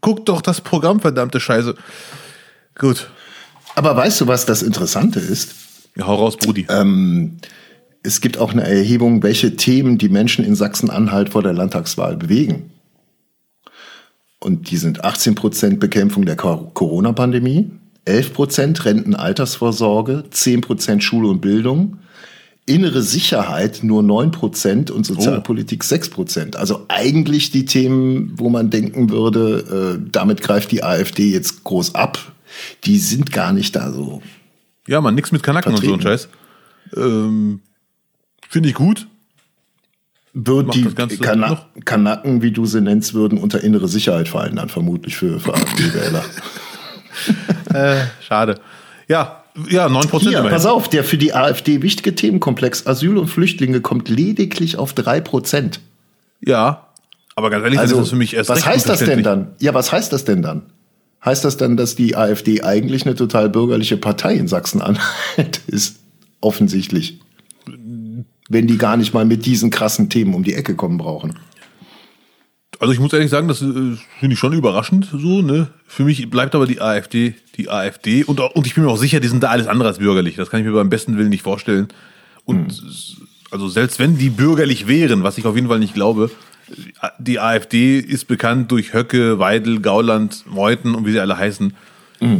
Guckt doch das Programm, verdammte Scheiße. Gut. Aber weißt du, was das Interessante ist? Ja, hau raus, Brudi. Ähm, es gibt auch eine Erhebung, welche Themen die Menschen in Sachsen-Anhalt vor der Landtagswahl bewegen. Und die sind 18 Prozent Bekämpfung der Cor- Corona-Pandemie, 11% Rentenaltersvorsorge, 10% Schule und Bildung, innere Sicherheit nur 9% und Sozialpolitik 6%. Also eigentlich die Themen, wo man denken würde, äh, damit greift die AfD jetzt groß ab, die sind gar nicht da so. Ja, man, nix mit Kanaken Vertreten. und so ein Scheiß. Ähm, Finde ich gut. Wird Macht die Kana? Kanaken, wie du sie nennst, würden unter innere Sicherheit fallen, dann vermutlich für, für [LAUGHS] AfD-Wähler. Äh, schade. Ja, ja, 9% Hier, immerhin. pass auf, der für die AfD wichtige Themenkomplex Asyl und Flüchtlinge kommt lediglich auf 3%. Ja, aber ganz ehrlich, Also, das ist für mich erst was heißt das denn dann? Ja, was heißt das denn dann? Heißt das dann, dass die AfD eigentlich eine total bürgerliche Partei in Sachsen-Anhalt [LAUGHS] ist? Offensichtlich. Wenn die gar nicht mal mit diesen krassen Themen um die Ecke kommen brauchen. Also ich muss ehrlich sagen, das äh, finde ich schon überraschend so, ne? Für mich bleibt aber die AfD die AfD und, und ich bin mir auch sicher, die sind da alles andere als bürgerlich. Das kann ich mir beim besten Willen nicht vorstellen. Und s- also selbst wenn die bürgerlich wären, was ich auf jeden Fall nicht glaube, die AfD ist bekannt durch Höcke, Weidel, Gauland, Meuthen und wie sie alle heißen.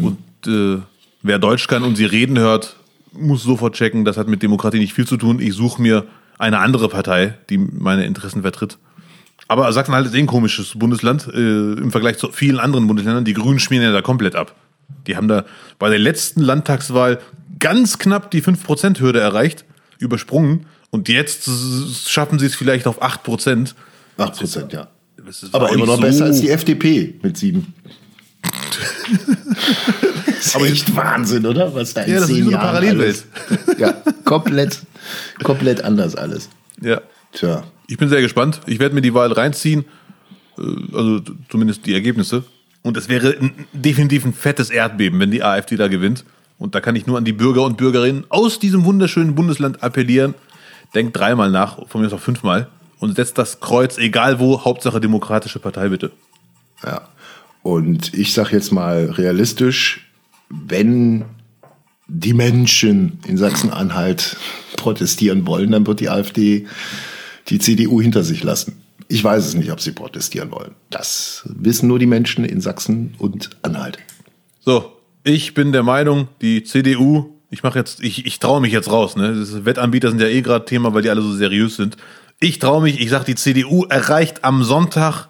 Und äh, wer Deutsch kann und sie reden hört, muss sofort checken, das hat mit Demokratie nicht viel zu tun. Ich suche mir eine andere Partei, die meine Interessen vertritt. Aber Sachsen-Anhalt ist eh ein komisches Bundesland äh, im Vergleich zu vielen anderen Bundesländern. Die Grünen schmieren ja da komplett ab. Die haben da bei der letzten Landtagswahl ganz knapp die 5%-Hürde erreicht, übersprungen. Und jetzt schaffen sie es vielleicht auf 8%. 8%, ja. Das ist Aber immer noch so- besser als die FDP mit 7. [LAUGHS] ist Aber echt Wahnsinn, oder? Was da in Ja, das ist zehn wie so eine Parallelwelt. Ja, komplett, komplett anders alles. Ja. Tja. Ich bin sehr gespannt. Ich werde mir die Wahl reinziehen. Äh, Also zumindest die Ergebnisse. Und es wäre ein, definitiv ein fettes Erdbeben, wenn die AfD da gewinnt. Und da kann ich nur an die Bürger und Bürgerinnen aus diesem wunderschönen Bundesland appellieren. Denkt dreimal nach, von mir aus auch fünfmal. Und setzt das Kreuz, egal wo, Hauptsache Demokratische Partei bitte. Ja. Und ich sage jetzt mal realistisch, wenn die Menschen in Sachsen-Anhalt protestieren wollen, dann wird die AfD die CDU hinter sich lassen. Ich weiß es nicht, ob sie protestieren wollen. Das wissen nur die Menschen in Sachsen und Anhalt. So, ich bin der Meinung, die CDU, ich mache jetzt, ich, ich traue mich jetzt raus, ne? Das Wettanbieter sind ja eh gerade Thema, weil die alle so seriös sind. Ich traue mich, ich sage, die CDU erreicht am Sonntag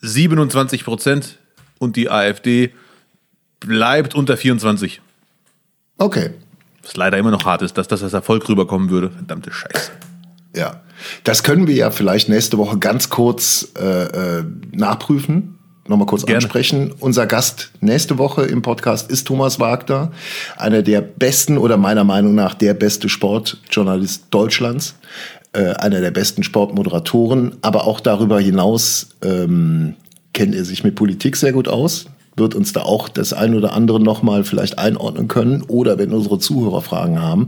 27 Prozent und die AfD bleibt unter 24. Okay. Was leider immer noch hart ist, dass das als Erfolg rüberkommen würde. Verdammte Scheiße. Ja, das können wir ja vielleicht nächste Woche ganz kurz äh, äh, nachprüfen, nochmal kurz Gerne. ansprechen. Unser Gast nächste Woche im Podcast ist Thomas Wagner, einer der besten oder meiner Meinung nach der beste Sportjournalist Deutschlands, äh, einer der besten Sportmoderatoren, aber auch darüber hinaus ähm, kennt er sich mit Politik sehr gut aus wird uns da auch das ein oder andere nochmal vielleicht einordnen können oder wenn unsere Zuhörer Fragen haben.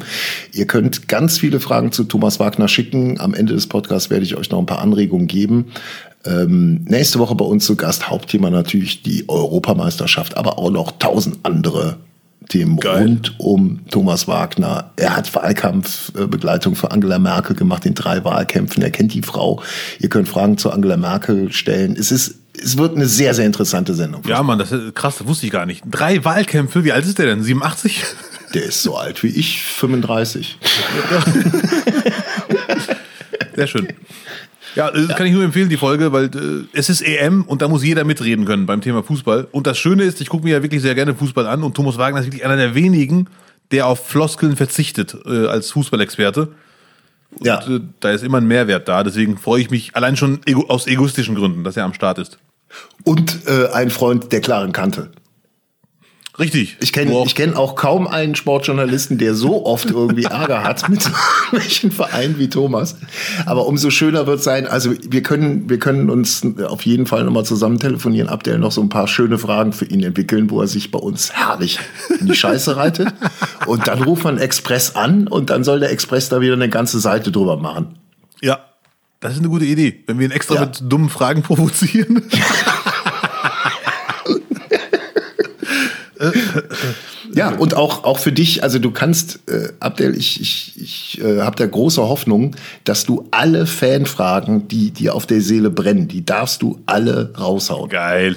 Ihr könnt ganz viele Fragen zu Thomas Wagner schicken. Am Ende des Podcasts werde ich euch noch ein paar Anregungen geben. Ähm, nächste Woche bei uns zu Gast Hauptthema natürlich die Europameisterschaft, aber auch noch tausend andere Themen Geil. rund um Thomas Wagner. Er hat Wahlkampfbegleitung für Angela Merkel gemacht in drei Wahlkämpfen. Er kennt die Frau. Ihr könnt Fragen zu Angela Merkel stellen. Es ist, es wird eine sehr, sehr interessante Sendung. Ja, Mann, das ist krass, das wusste ich gar nicht. Drei Wahlkämpfe, wie alt ist der denn? 87? [LAUGHS] Der ist so alt wie ich, 35. Sehr schön. Ja, das kann ich nur empfehlen, die Folge, weil äh, es ist EM und da muss jeder mitreden können beim Thema Fußball. Und das Schöne ist, ich gucke mir ja wirklich sehr gerne Fußball an und Thomas Wagner ist wirklich einer der wenigen, der auf Floskeln verzichtet äh, als Fußballexperte. Ja. Und, äh, da ist immer ein Mehrwert da. Deswegen freue ich mich allein schon ego aus egoistischen Gründen, dass er am Start ist. Und äh, ein Freund der klaren Kante. Richtig. Ich kenne ich kenn auch kaum einen Sportjournalisten, der so oft irgendwie [LAUGHS] Ärger hat mit solchen Vereinen wie Thomas. Aber umso schöner wird sein, also wir können, wir können uns auf jeden Fall nochmal zusammen telefonieren, Abdel noch so ein paar schöne Fragen für ihn entwickeln, wo er sich bei uns herrlich in die Scheiße reitet. Und dann ruft man Express an und dann soll der Express da wieder eine ganze Seite drüber machen. Ja, das ist eine gute Idee. Wenn wir ihn extra Ja. mit dummen Fragen provozieren. [LAUGHS] Ja, und auch, auch für dich, also du kannst, äh, Abdel, ich, ich, ich äh, habe da große Hoffnung, dass du alle Fanfragen, die dir auf der Seele brennen, die darfst du alle raushauen. Geil.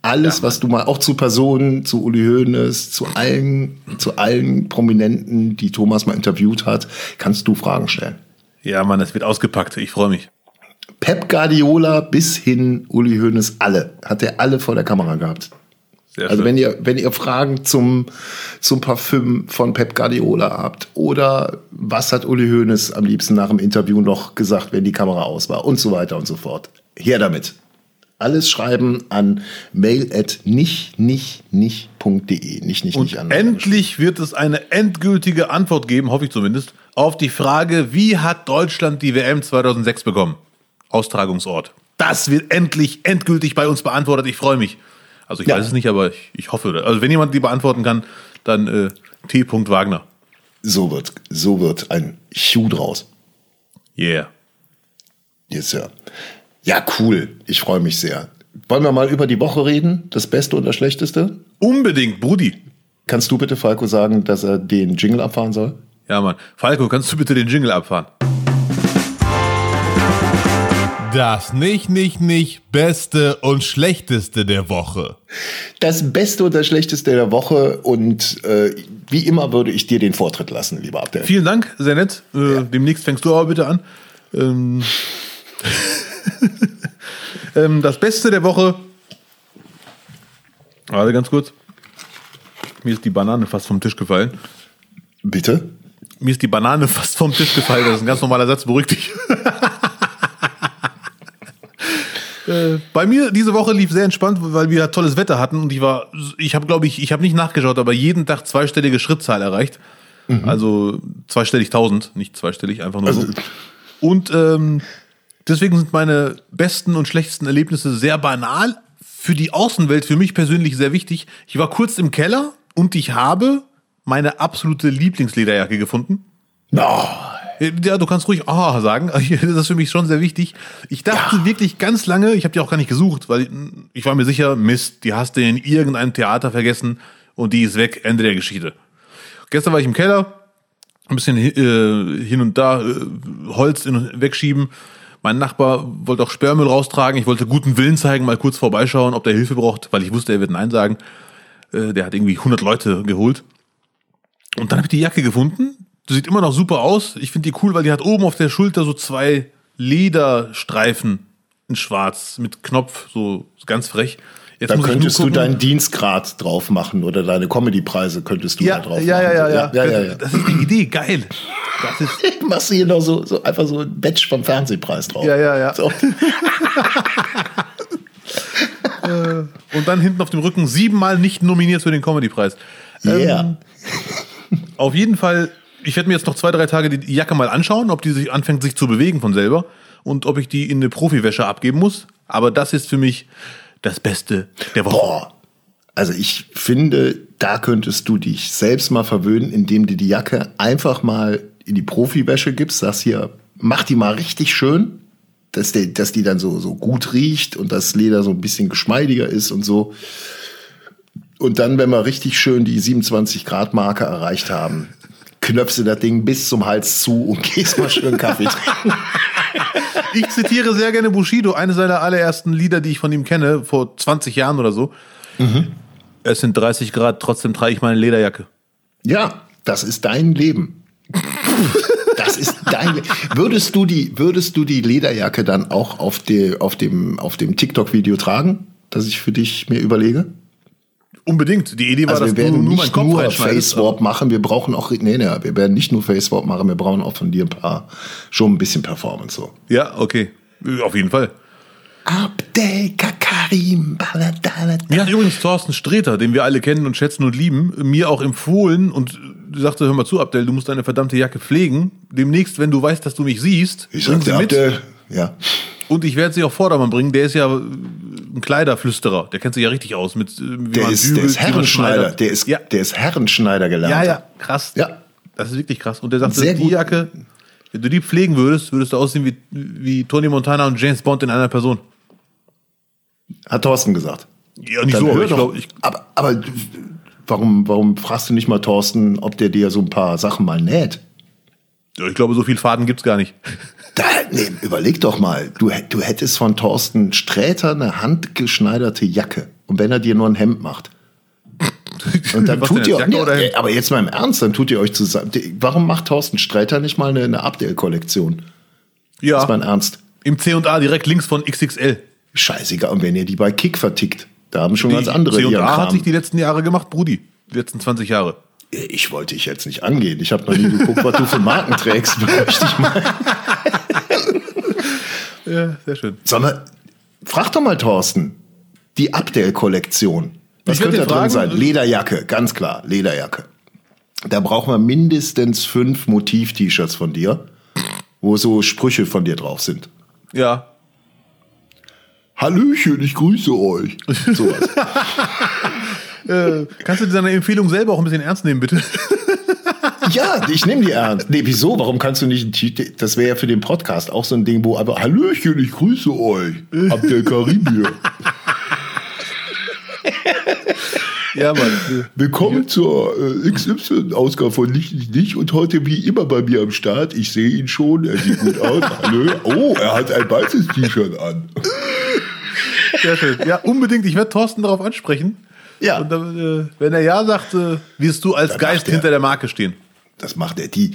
Alles, was du mal auch zu Personen, zu Uli Hoeneß, zu allen, zu allen Prominenten, die Thomas mal interviewt hat, kannst du Fragen stellen. Ja, Mann, es wird ausgepackt. Ich freue mich. Pep Guardiola bis hin Uli Hoeneß, alle. Hat er alle vor der Kamera gehabt. Sehr Also schön. wenn ihr, wenn ihr Fragen zum, zum Parfüm von Pep Guardiola habt oder was hat Uli Hoeneß am liebsten nach dem Interview noch gesagt, wenn die Kamera aus war und so weiter und so fort. Her damit. Alles schreiben an mail at nicht, nicht, nicht.de. Nicht, nicht, Und nicht an. endlich wird es eine endgültige Antwort geben, hoffe ich zumindest, auf die Frage, wie hat Deutschland die WM 2006 bekommen? Austragungsort. Das wird endlich endgültig bei uns beantwortet. Ich freue mich. Also ich Ja. weiß es nicht, aber ich, ich hoffe. Also wenn jemand die beantworten kann, dann äh, T. Wagner. So wird, so wird ein Schuh draus. Yeah. Jetzt ja. Ja, cool. Ich freue mich sehr. Wollen wir mal über die Woche reden? Das Beste und das Schlechteste? Unbedingt, Brudi. Kannst du bitte Falco sagen, dass er den Jingle abfahren soll? Ja, Mann. Falco, kannst du bitte den Jingle abfahren? Das nicht, nicht, nicht Beste und Schlechteste der Woche. Das Beste und das Schlechteste der Woche und äh, wie immer würde ich dir den Vortritt lassen, lieber Abdel. Vielen Dank, sehr nett. Äh, Demnächst fängst du aber bitte an. Ähm, [LAUGHS] ähm, das Beste der Woche. Warte ganz kurz. Mir ist die Banane fast vom Tisch gefallen. Bitte? Mir ist die Banane [LAUGHS] fast vom Tisch gefallen. Das ist ein ganz normaler Satz, beruhig dich. [LAUGHS] Äh, Bei mir diese Woche lief sehr entspannt, weil wir tolles Wetter hatten und ich war, ich habe glaube ich, ich habe nicht nachgeschaut, aber jeden Tag zweistellige Schrittzahl erreicht. Also zweistellig 1000, nicht zweistellig, einfach nur so. Also- Und ähm, deswegen sind meine besten und schlechtesten Erlebnisse sehr banal. Für die Außenwelt, für mich persönlich sehr wichtig. Ich war kurz im Keller und ich habe meine absolute Lieblingslederjacke gefunden. No. Ja, du kannst ruhig ah sagen. [LAUGHS] Das ist für mich schon sehr wichtig. Ich dachte wirklich ganz lange, ich habe die auch gar nicht gesucht, weil ich war mir sicher, Mist, die hast du in irgendeinem Theater vergessen und die ist weg, Ende der Geschichte. Gestern war ich im Keller, ein bisschen äh, hin und da äh, Holz in und wegschieben. Mein Nachbar wollte auch Sperrmüll raustragen. Ich wollte guten Willen zeigen, mal kurz vorbeischauen, ob der Hilfe braucht, weil ich wusste, er wird Nein sagen. Äh, der hat irgendwie 100 Leute geholt. Und dann habe ich die Jacke gefunden. Die sieht immer noch super aus. Ich finde die cool, weil die hat oben auf der Schulter so zwei Lederstreifen in schwarz mit Knopf, so ganz frech. Jetzt Da könntest du deinen Dienstgrad drauf machen oder deine Comedy-Preise könntest du ja, da drauf ja, ja, machen. ja, ja, ja, ja, ja. Das ist die Idee, geil. Das ist, [LAUGHS] Machst du hier noch so, so einfach so ein Badge vom Fernsehpreis drauf. Ja, ja, ja. So. [LAUGHS] [LAUGHS] und dann hinten auf dem Rücken siebenmal nicht nominiert für den Comedy-Preis. Yeah. Auf jeden Fall, ich werde mir jetzt noch zwei, drei Tage die Jacke mal anschauen, ob die sich anfängt, sich zu bewegen von selber und ob ich die in eine Profiwäsche abgeben muss. Aber das ist für mich das Beste der Woche. Boah. Also ich finde, da könntest du dich selbst mal verwöhnen, indem du die Jacke einfach mal in die Profiwäsche gibst, sagst hier, mach die mal richtig schön, dass, der, dass die dann so, so gut riecht und das Leder so ein bisschen geschmeidiger ist und so. Und dann, wenn wir richtig schön die 27 Grad Marke erreicht haben, knöpfst du das Ding bis zum Hals zu und [LAUGHS] gehst mal schön Kaffee trinken. Ich zitiere sehr gerne Bushido, eines seiner allerersten Lieder, die ich von ihm kenne, vor 20 Jahren oder so. Es sind 30 Grad, trotzdem trage ich meine Lederjacke. Ja, das ist dein Leben. Das ist dein Le Würdest du die, würdest du die Lederjacke dann auch auf, die, auf dem, auf dem TikTok-Video tragen, das ich für dich mir überlege? Unbedingt. Die Idee war, Also dass wir werden du nur nicht Kopf nur reinschneidest. Face-Swap machen, wir brauchen auch, nee, nee, wir werden nicht nur Face-Swap machen, wir brauchen auch von dir ein paar, schon ein bisschen Performance so. Ja, okay. Auf jeden Fall. Abdel Karim, baladala. Mir hat übrigens Thorsten Sträter, den wir alle kennen und schätzen und lieben, mir auch empfohlen und sagte, hör mal zu, Abdel, du musst deine verdammte Jacke pflegen. Demnächst, wenn du weißt, dass du mich siehst, Ich sagte. Abdel, ja. Und ich werde sie auf Vordermann bringen. Der ist ja äh, ein Kleiderflüsterer. Der kennt sich ja richtig aus mit äh, wie Der man ist, der bügelt, ist wie man Herrenschneider, der ist, ja. der ist Herrenschneider gelernt. ja, ja, krass. Ja. Das ist wirklich krass. Und der sagte, Sehr die gut. Jacke, wenn du die pflegen würdest, würdest du aussehen wie, wie Tony Montana und James Bond in einer Person. Hat Thorsten gesagt. Ja, nicht Dann so, aber ich glaube, ich, aber, aber warum, warum fragst du nicht mal Thorsten, ob der dir so ein paar Sachen mal näht? ja, ich glaube, so viel Faden gibt's gar nicht. Da, nee, überleg doch mal, du, du hättest von Thorsten Sträter eine handgeschneiderte Jacke. Und wenn er dir nur ein Hemd macht. Und dann [LAUGHS] tut ihr, Jacke nee, aber jetzt mal im Ernst, dann tut ihr euch zusammen. Die- Warum macht Thorsten Sträter nicht mal eine, eine Abdel-Kollektion? Ja, Ist mal im Ernst. im C&A direkt links von XXL. Scheißegal. Und wenn ihr die bei Kick vertickt, da haben schon ganz andere C&A hat Kram. sich die letzten Jahre gemacht, Brudi. Die letzten 20 Jahre. Ich wollte dich jetzt nicht angehen. Ich habe noch nie geguckt, was du für Marken trägst. [LAUGHS] Möchte ich mal. Ja, sehr schön. Sag mal, frag doch mal Thorsten. Die Abdel-Kollektion. Was könnte da drin fragen. sein? Lederjacke, ganz klar, Lederjacke. Da brauchen wir mindestens fünf Motiv-T-Shirts von dir, wo so Sprüche von dir drauf sind. Ja. Hallöchen, ich grüße euch. [LAUGHS] Sowas. Äh, kannst du deine Empfehlung selber auch ein bisschen ernst nehmen, bitte? Ja, ich nehme die ernst. Nee, wieso? Warum kannst du nicht Das wäre ja für den Podcast auch so ein Ding, wo aber Hallöchen, ich grüße euch. Abdel Karim hier. ja, Mann. Willkommen zur äh, XY-Ausgabe von Nicht, Nicht, Nicht und heute wie immer bei mir am Start. Ich sehe ihn schon, er sieht gut aus. Hallo. Oh, er hat ein weißes T-Shirt an. Sehr schön. Ja, unbedingt. Ich werde Thorsten darauf ansprechen. Ja. Und dann, äh, wenn er ja sagt, äh, wirst du als Dann Geist er. hinter der Marke stehen. Das macht er. Die.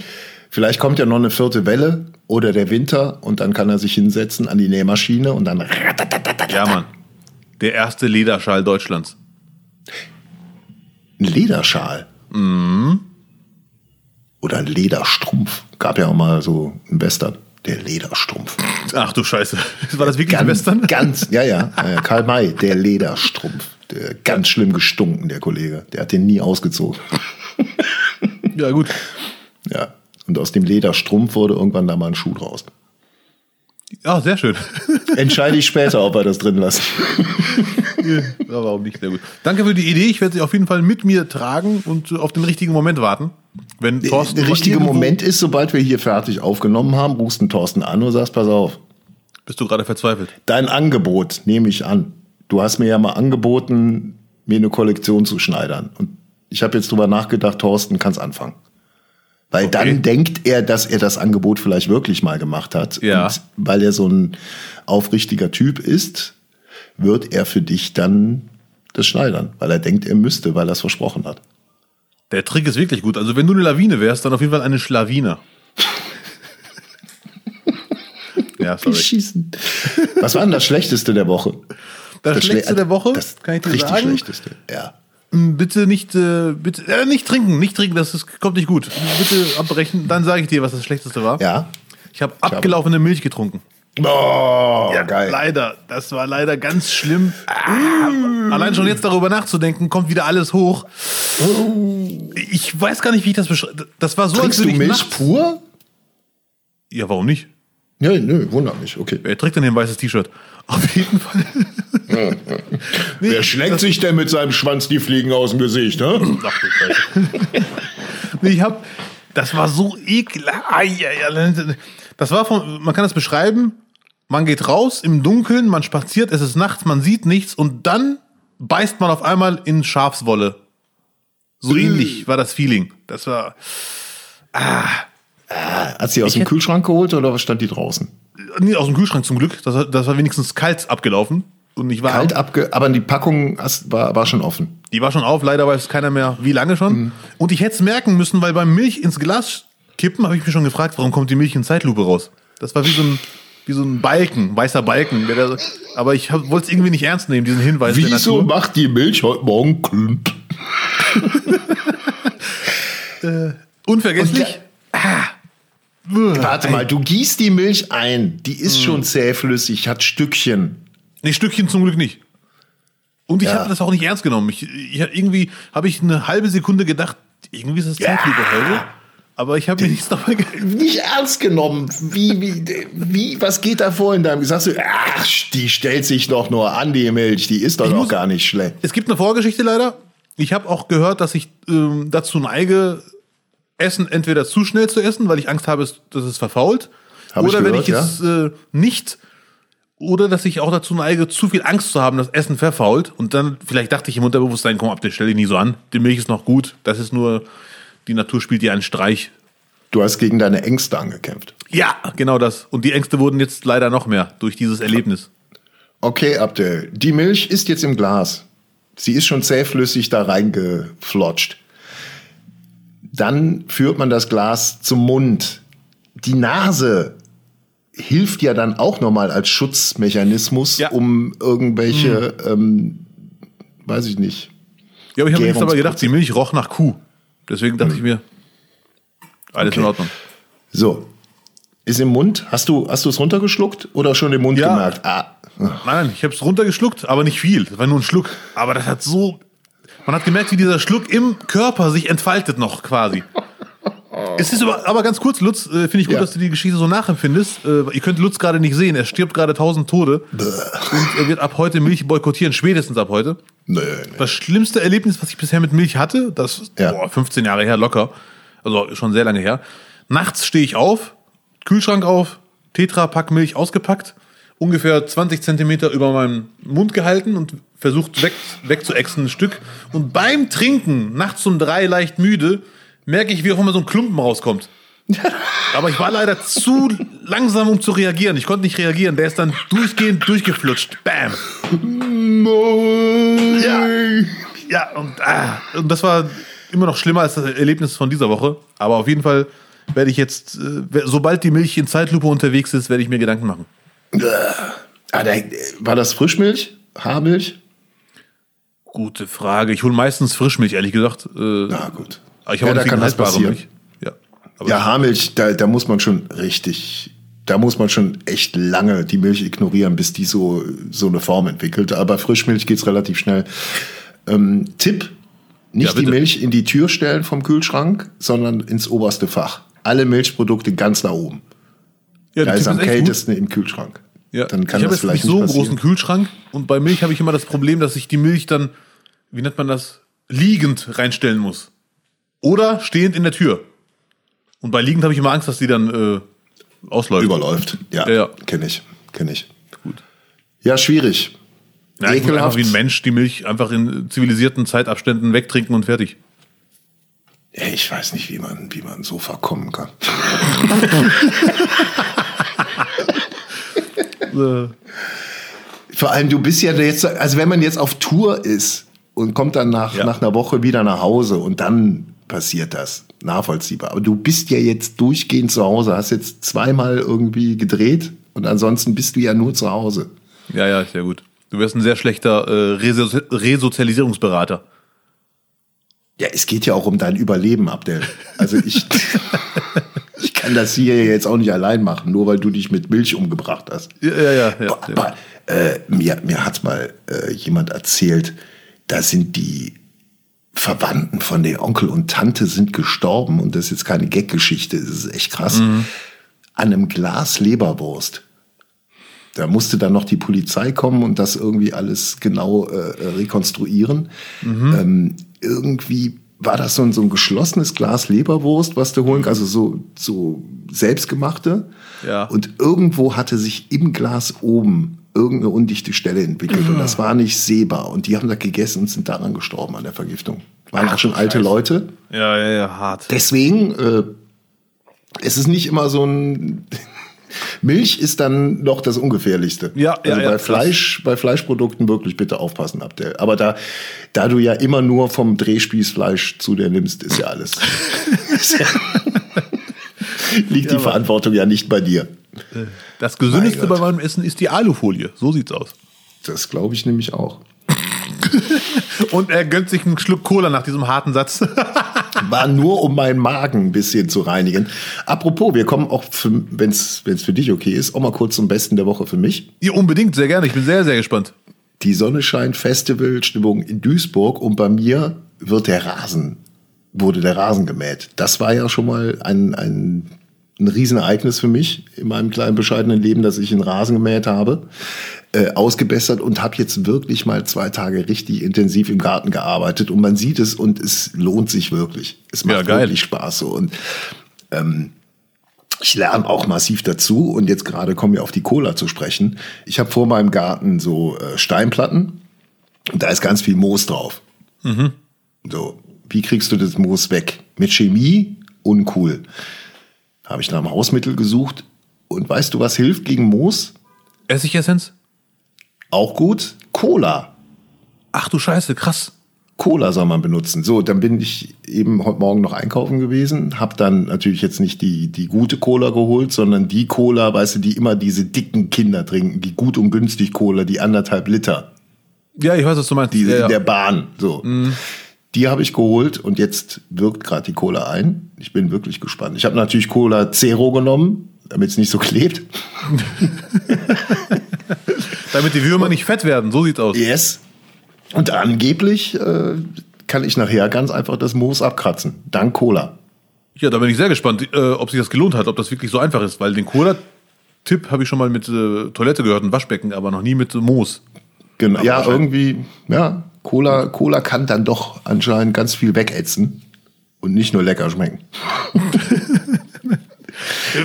Vielleicht kommt ja noch eine vierte Welle oder der Winter und dann kann er sich hinsetzen an die Nähmaschine und dann. Ja, Mann. Der erste Lederschal Deutschlands. Ein Lederschal. Oder ein Lederstrumpf. Gab ja auch mal so einen Western. Der Lederstrumpf. Ach du Scheiße. [LAUGHS] War das wirklich ein Ganz, Western? ganz, [LAUGHS] ja, ja. Karl May, der Lederstrumpf. Der, ganz schlimm gestunken, der Kollege. Der hat den nie ausgezogen. [LAUGHS] Ja, gut. Ja. Und aus dem Lederstrumpf wurde irgendwann da mal ein Schuh draus. Ja, sehr schön. [LAUGHS] Entscheide ich später, ob wir das drin lassen. [LAUGHS] ja, warum nicht? Sehr gut. Danke für die Idee. Ich werde sie auf jeden Fall mit mir tragen und äh, auf den richtigen Moment warten. Wenn Thorsten Der richtige Moment ist, sobald wir hier fertig aufgenommen haben, rufst du Thorsten an und sagst, pass auf, Bist du gerade verzweifelt? dein Angebot nehme ich an. Du hast mir ja mal angeboten, mir eine Kollektion zu schneidern. Und ich habe jetzt drüber nachgedacht, Thorsten, kannst anfangen. Weil dann denkt er, dass er das Angebot vielleicht wirklich mal gemacht hat. Ja. Und weil er so ein aufrichtiger Typ ist, wird er für dich dann das schneidern. Weil er denkt, er müsste, weil er es versprochen hat. Der Trick ist wirklich gut. Also wenn du eine Lawine wärst, dann auf jeden Fall eine Schlawine. [LAUGHS] ja, sorry. Schießen. Was war denn das Schlechteste der Woche? Das, Schle- Schlechteste der Woche, Das kann ich dir richtig sagen. Schlechteste. Ja. M, Bitte nicht, äh, bitte, äh, nicht trinken, nicht trinken, das ist, kommt nicht gut. Bitte abbrechen, dann sage ich dir, was das Schlechteste war. Ja. Ich habe abgelaufene Milch getrunken. Oh, geil. Leider, das war leider ganz schlimm. Ah, allein schon jetzt darüber nachzudenken, kommt wieder alles hoch. Ich weiß gar nicht, wie ich das beschreibe. Das war so, Trinkst du würde ich Milch nachts- pur? Ja, warum nicht? Ja, nö, wundert mich. Okay. Wer trägt denn ein weißes T-Shirt? Auf jeden Fall. Nee, Wer schlägt sich denn mit seinem Schwanz die Fliegen aus dem Gesicht, ne? Ach nee, ich hab, das war so ekelhaft. Das war von, man kann das beschreiben, man geht raus im Dunkeln, man spaziert, es ist nachts, man sieht nichts und dann beißt man auf einmal in Schafswolle. So ähnlich war das Feeling. Das war, Hat sie aus dem Kühlschrank geholt oder was stand die draußen? nee, aus dem Kühlschrank zum Glück, das, das war wenigstens kalt abgelaufen. Und ich war, Kalt abge... Aber die Packung war, war schon offen. die war schon auf, leider weiß keiner mehr, wie lange schon. Und ich hätte es merken müssen, weil beim Milch ins Glas kippen, habe ich mich schon gefragt, warum kommt die Milch in Zeitlupe raus? Das war wie so ein, wie so ein Balken, weißer Balken. Aber ich wollte es irgendwie nicht ernst nehmen, diesen Hinweis der Wieso Natur. macht die Milch heute Morgen klump? [LAUGHS] Unvergesslich. Warte mal, du gießt die Milch ein. Die ist schon zähflüssig, hat Stückchen. Nee, Stückchen zum Glück nicht. Und ich Ja. habe das auch nicht ernst genommen. Ich, ich, irgendwie habe ich eine halbe Sekunde gedacht, irgendwie ist das Zeitlupe heute. Aber ich habe mir nichts dabei Nicht ernst genommen. Wie, wie, wie, was geht da vor in deinem? Sagst du, ach, die stellt sich doch nur an, die Milch. Die ist doch noch gar nicht schlecht. Es gibt eine Vorgeschichte leider. Ich habe auch gehört, dass ich ähm, dazu neige, Essen entweder zu schnell zu essen, weil ich Angst habe, dass es verfault. Hab ich oder wenn gehört, ich es äh, nicht. Oder dass ich auch dazu neige, zu viel Angst zu haben, dass Essen verfault. Und dann, vielleicht dachte ich im Unterbewusstsein, komm ab, den stell dich nie so an. Die Milch ist noch gut. Das ist nur, die Natur spielt dir einen Streich. Du hast gegen deine Ängste angekämpft. Ja, genau das. Und die Ängste wurden jetzt leider noch mehr durch dieses Erlebnis. Okay, Abdel, die Milch ist jetzt im Glas. Sie ist schon zähflüssig da reingeflotscht. Dann führt man das Glas zum Mund. Die Nase hilft ja dann auch nochmal als Schutzmechanismus, Ja. um irgendwelche, ähm, weiß ich nicht. Ja, aber ich habe mir jetzt aber gedacht, die Milch roch nach Kuh. Deswegen dachte ich mir, alles in Okay. Ordnung. So. Ist im Mund? Hast du, hast du es runtergeschluckt oder schon im Mund Ja. gemerkt? Ah, Nein, nein, ich habe es runtergeschluckt, aber nicht viel. Das war nur ein Schluck. Aber das hat so. Man hat gemerkt, wie dieser Schluck im Körper sich entfaltet noch quasi. Es ist aber, aber ganz kurz, Lutz, äh, finde ich gut, Ja. dass du die Geschichte so nachempfindest. Äh, ihr könnt Lutz gerade nicht sehen, er stirbt gerade tausend Tode. Und er wird ab heute Milch boykottieren, spätestens ab heute. nö, nö. Das schlimmste Erlebnis, was ich bisher mit Milch hatte, das ist Ja. boah, 15 Jahre her, locker. Also schon sehr lange her. Nachts stehe ich auf, Kühlschrank auf, Tetra-Pack Milch ausgepackt, ungefähr 20 Zentimeter über meinen Mund gehalten und versucht weg, wegzuexen ein Stück. Und beim Trinken, nachts um drei leicht müde, merke ich, wie auch immer so ein Klumpen rauskommt. [LAUGHS] Aber ich war leider zu langsam, um zu reagieren. Ich konnte nicht reagieren. Der ist dann durchgehend durchgeflutscht. Bam. Ja. Ja, und, ah, und das war immer noch schlimmer als das Erlebnis von dieser Woche. Aber auf jeden Fall werde ich jetzt, äh, sobald die Milch in Zeitlupe unterwegs ist, werde ich mir Gedanken machen. Ah, da, war das Frischmilch? Haarmilch? Gute Frage. Ich hole meistens Frischmilch, ehrlich gesagt. Äh, Na gut. aber ich ja, habe da auch nicht kann das passieren. Milch. Ja, Ja, Haarmilch, da, da muss man schon richtig, da muss man schon echt lange die Milch ignorieren, bis die so, so eine Form entwickelt. Aber Frischmilch geht's relativ schnell. Ähm, Tipp, nicht Ja, die. Milch in die Tür stellen vom Kühlschrank, sondern ins oberste Fach. Alle Milchprodukte ganz nach oben. Ja, Da der ist am kältesten im Kühlschrank. Ja, Dann kann ich habe jetzt nicht so einen großen. Kühlschrank und bei Milch habe ich immer das Problem, dass ich die Milch dann, wie nennt man das, liegend reinstellen muss. Oder stehend in der Tür. Und bei liegend habe ich immer Angst, dass die dann äh, ausläuft. Überläuft. Ja, Ja, ja. kenne ich, kenne ich. Gut. Ja, schwierig. Ja, ich einfach wie ein Mensch die Milch einfach in zivilisierten Zeitabständen wegtrinken und fertig. Ich weiß nicht, wie man, wie man so verkommen kann. [LAUGHS] Äh, Vor allem, du bist ja jetzt, also wenn man jetzt auf Tour ist und kommt dann nach, Ja. nach einer Woche wieder nach Hause und dann passiert das. Nachvollziehbar. Aber du bist ja jetzt durchgehend zu Hause, hast jetzt zweimal irgendwie gedreht und ansonsten bist du ja nur zu Hause. Ja, ja, sehr gut. Du wärst ein sehr schlechter äh, Reso Resozialisierungsberater. Ja, es geht ja auch um dein Überleben, Abdel. Also ich [LAUGHS] kann das hier jetzt auch nicht allein machen, nur weil du dich mit Milch umgebracht hast. Ja, ja, ja. ja, Boah, aber äh, mir, mir hat mal äh, jemand erzählt, da sind die Verwandten von der Onkel und Tante sind gestorben und das ist jetzt keine Gag-Geschichte, das ist echt krass. Mhm. An einem Glas Leberwurst. Da musste dann noch die Polizei kommen und das irgendwie alles genau äh, rekonstruieren. Mhm. Ähm, irgendwie war das so ein, so ein geschlossenes Glas Leberwurst, was du holen kannst, also so, so selbstgemachte. Ja. Und irgendwo hatte sich im Glas oben irgendeine undichte Stelle entwickelt und das war nicht sehbar. Und die haben das gegessen und sind daran gestorben an der Vergiftung. Waren auch schon alte Scheiße. Leute. ja, ja, ja, hart. Deswegen, äh, es ist nicht immer so ein. Milch ist dann noch das Ungefährlichste. Ja, also ja, ja, bei das- Fleisch, bei Fleischprodukten wirklich bitte aufpassen, Abdel. Aber da, da du ja immer nur vom Drehspießfleisch zu dir nimmst, ist ja alles. [LAUGHS] Liegt die Verantwortung ja nicht bei dir. Das gesündeste Mein bei meinem Essen ist die Alufolie. So sieht's aus. Das glaube ich nämlich auch. [LAUGHS] Und er gönnt sich einen Schluck Cola nach diesem harten Satz. [LAUGHS] War nur, um meinen Magen ein bisschen zu reinigen. Apropos, wir kommen auch, wenn es für dich okay ist, auch mal kurz zum Besten der Woche für mich. ja, unbedingt, sehr gerne. Ich bin sehr, sehr gespannt. die Sonne scheint Festivalstimmung in Duisburg und bei mir wird der Rasen, wurde der Rasen gemäht. Das war ja schon mal ein, ein, ein Riesenereignis für mich in meinem kleinen bescheidenen Leben, dass ich einen Rasen gemäht habe, äh, ausgebessert und habe jetzt wirklich mal zwei Tage richtig intensiv im Garten gearbeitet und man sieht es und es lohnt sich wirklich. Es macht Ja, wirklich Spaß so und ich lerne auch massiv dazu und jetzt gerade kommen wir auf die Cola zu sprechen. Ich habe vor meinem Garten so äh, Steinplatten und da ist ganz viel Moos drauf. So, wie kriegst du das Moos weg? Mit Chemie? Uncool. Habe ich nach einem Hausmittel gesucht. Und weißt du, was hilft gegen Moos? Essigessenz? Auch gut. Cola. Ach du Scheiße, krass. Cola soll man benutzen. So, dann bin ich eben heute Morgen noch einkaufen gewesen, habe dann natürlich jetzt nicht die, die gute Cola geholt, sondern die Cola, weißt du, die immer diese dicken Kinder trinken, die gut und günstig Cola, die anderthalb Liter, Ja, ich weiß, was du meinst. die ja, in ja. der Bahn. So. Die habe ich geholt und jetzt wirkt gerade die Cola ein. Ich bin wirklich gespannt. Ich habe natürlich Cola Zero genommen, damit es nicht so klebt. Damit die Würmer nicht fett werden, so sieht's aus. Yes. Und angeblich äh, kann ich nachher ganz einfach das Moos abkratzen. Dank Cola. Ja, da bin ich sehr gespannt, äh, ob sich das gelohnt hat, ob das wirklich so einfach ist, weil den Cola-Tipp habe ich schon mal mit äh, Toilette gehört und Waschbecken, aber noch nie mit Moos. Genau. Ja, irgendwie, ja, Cola, Cola kann dann doch anscheinend ganz viel wegätzen und nicht nur lecker schmecken. [LAUGHS]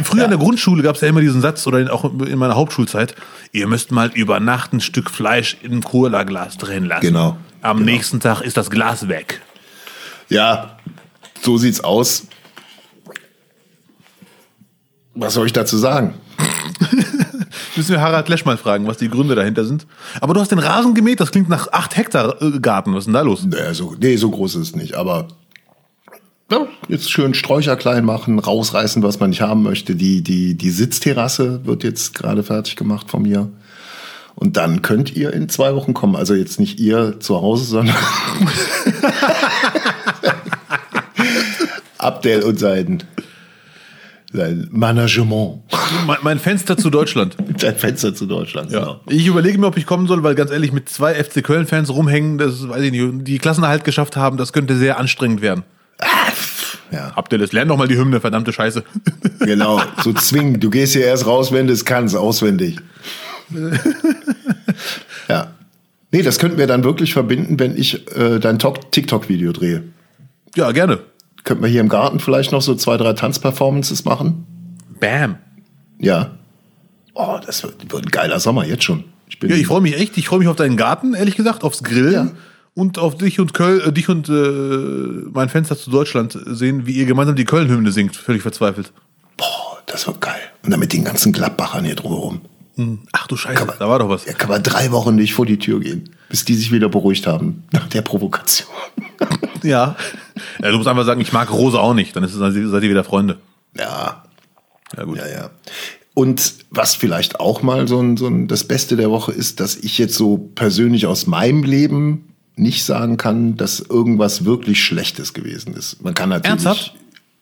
Früher in der Grundschule gab es ja immer diesen Satz, oder auch in meiner Hauptschulzeit, ihr müsst mal über Nacht ein Stück Fleisch in ein Cola-Glas drehen lassen. Genau, Am genau. nächsten Tag ist das Glas weg. Ja, so sieht's aus. Was soll ich dazu sagen? [LAUGHS] Müssen wir Harald Lesch mal fragen, was die Gründe dahinter sind. Aber du hast den Rasen gemäht, das klingt nach 8 Hektar äh, Garten. Was ist denn da los? Nee, so, nee, so groß ist es nicht, aber ja, jetzt schön Sträucher klein machen, rausreißen, was man nicht haben möchte. Die, die, die Sitzterrasse wird jetzt gerade fertig gemacht von mir. Und dann könnt ihr in zwei Wochen kommen. Also jetzt nicht ihr zu Hause, sondern [LAUGHS] Abdel und sein, sein Management. Mein, mein Fenster zu Deutschland. [LAUGHS] Sein Fenster zu Deutschland. Ja. Genau. Ich überlege mir, ob ich kommen soll, weil ganz ehrlich, mit zwei FC Köln-Fans rumhängen, das weiß ich nicht, die Klassenerhalt geschafft haben, das könnte sehr anstrengend werden. Ja, Habt ihr das? Lern doch mal die Hymne, verdammte Scheiße. [LAUGHS] genau. So zwingen. Du gehst hier erst raus, wenn du es kannst, auswendig. [LAUGHS] ja. Nee, das könnten wir dann wirklich verbinden, wenn ich äh, dein Tok- TikTok-Video drehe. ja, gerne. Könnten wir hier im Garten vielleicht noch so zwei, drei Tanzperformances machen? Bam. Ja. Oh, das wird, wird ein geiler Sommer jetzt schon. Ich Ja, ich freue mich echt. Ich freue mich auf deinen Garten, ehrlich gesagt, aufs Grillen Ja. Und auf dich und Köln, äh, dich und äh, mein Fenster zu Deutschland sehen, wie ihr gemeinsam die Köln-Hymne singt. Völlig verzweifelt. Boah, das wird geil. Und dann mit den ganzen Gladbachern hier drumherum. Ach du Scheiße, da war doch was. Ja, kann man drei Wochen nicht vor die Tür gehen, bis die sich wieder beruhigt haben nach der Provokation. [LAUGHS] Ja. ja. Du musst einfach sagen, ich mag Rose auch nicht. Dann ist es, seid ihr wieder Freunde. Ja, Ja, gut. Ja, ja. Und was vielleicht auch mal so ein, so ein, das Beste der Woche ist, dass ich jetzt so persönlich aus meinem Leben nicht sagen kann, dass irgendwas wirklich Schlechtes gewesen ist. Man kann natürlich. Ernsthaft?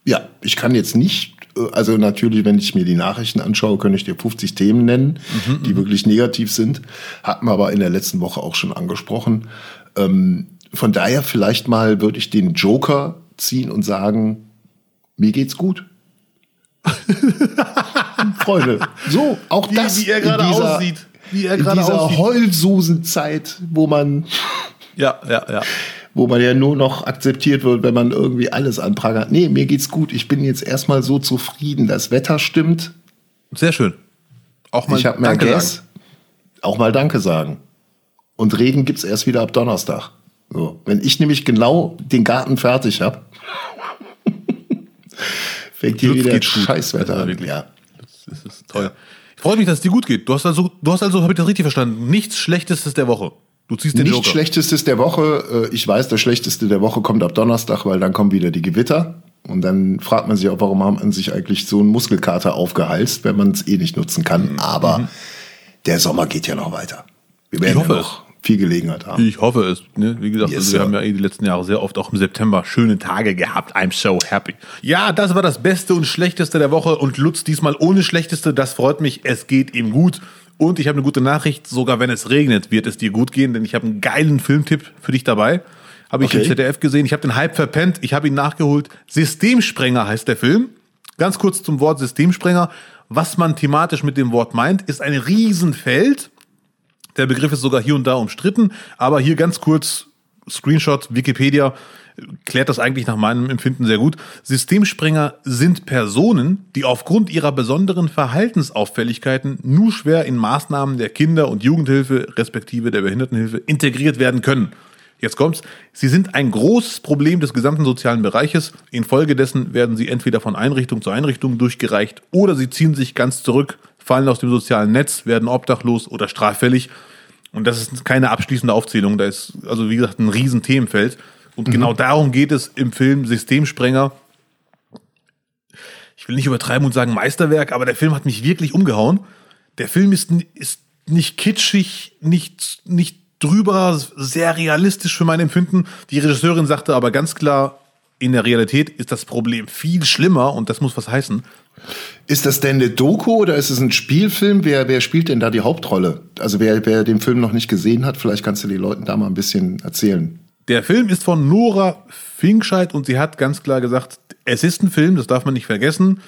Ja, ich kann jetzt nicht, äh, also natürlich, wenn ich mir die Nachrichten anschaue, könnte ich dir 50 Themen nennen, die wirklich negativ sind. Hatten wir aber in der letzten Woche auch schon angesprochen. Ähm, von daher vielleicht mal würde ich den Joker ziehen und sagen, mir geht's gut. [LAUGHS] Freunde, so, auch Wie- das wie er in gerade dieser- aussieht. Wie er in gerade dieser aussieht. Heulsusenzeit, wo man, Ja, ja, ja. wo man ja nur noch akzeptiert wird, wenn man irgendwie alles anprangert. Nee, mir geht's gut. Ich bin jetzt erstmal so zufrieden. Das Wetter stimmt. Sehr schön. Auch mal ich mehr Danke Gas. sagen. Auch mal Danke sagen. Und Regen gibt's erst wieder ab Donnerstag. So. Wenn ich nämlich genau den Garten fertig habe, [LAUGHS] fängt hier wieder. Scheißwetter an. Ja. Das ist toll. Ich freue mich, dass es dir gut geht. Du hast also, du hast also, habe ich das richtig verstanden, nichts Schlechtestes der Woche. Du ziehst den Nicht Joker. schlechtestes der Woche. Äh, Ich weiß, das schlechteste der Woche kommt ab Donnerstag, weil dann kommen wieder die Gewitter. Und dann fragt man sich auch, warum haben man sich eigentlich so einen Muskelkater aufgehalst, wenn man es eh nicht nutzen kann. Mhm. Aber der Sommer geht ja noch weiter. Wir werden Ich hoffe ja noch viel Gelegenheit haben. Ich hoffe es. Ne? Wie gesagt, Yes, also wir haben ja eh die letzten Jahre sehr oft auch im September schöne Tage gehabt. I'm so happy. Ja, das war das Beste und Schlechteste der Woche und Lutz diesmal ohne Schlechteste. Das freut mich. Es geht ihm gut. Und ich habe eine gute Nachricht. Sogar wenn es regnet, wird es dir gut gehen, denn ich habe einen geilen Filmtipp für dich dabei. Habe ich Okay. im ZDF gesehen. Ich habe den Hype verpennt. Ich habe ihn nachgeholt. Systemsprenger heißt der Film. Ganz kurz zum Wort Systemsprenger. Was man thematisch mit dem Wort meint, ist ein Riesenfeld. Der Begriff ist sogar hier und da umstritten, aber hier ganz kurz Screenshot, Wikipedia klärt das eigentlich nach meinem Empfinden sehr gut. Systemsprenger sind Personen, die aufgrund ihrer besonderen Verhaltensauffälligkeiten nur schwer in Maßnahmen der Kinder- und Jugendhilfe respektive der Behindertenhilfe integriert werden können. Jetzt kommt's. Sie sind ein großes Problem des gesamten sozialen Bereiches. Infolgedessen werden sie entweder von Einrichtung zu Einrichtung durchgereicht oder sie ziehen sich ganz zurück, fallen aus dem sozialen Netz, werden obdachlos oder straffällig. Und das ist keine abschließende Aufzählung. Da ist, also wie gesagt, ein riesen Themenfeld. Und genau darum geht es im Film Systemsprenger. Ich will nicht übertreiben und sagen Meisterwerk, aber der Film hat mich wirklich umgehauen. Der Film ist, ist nicht kitschig, nicht, nicht drüber, sehr realistisch für mein Empfinden. Die Regisseurin sagte aber ganz klar, in der Realität ist das Problem viel schlimmer und das muss was heißen. Ist das denn eine Doku oder ist es ein Spielfilm? Wer, wer spielt denn da die Hauptrolle? Also wer, wer den Film noch nicht gesehen hat, vielleicht kannst du den Leuten da mal ein bisschen erzählen. Der Film ist von Nora Finkscheid und sie hat ganz klar gesagt, es ist ein Film, das darf man nicht vergessen.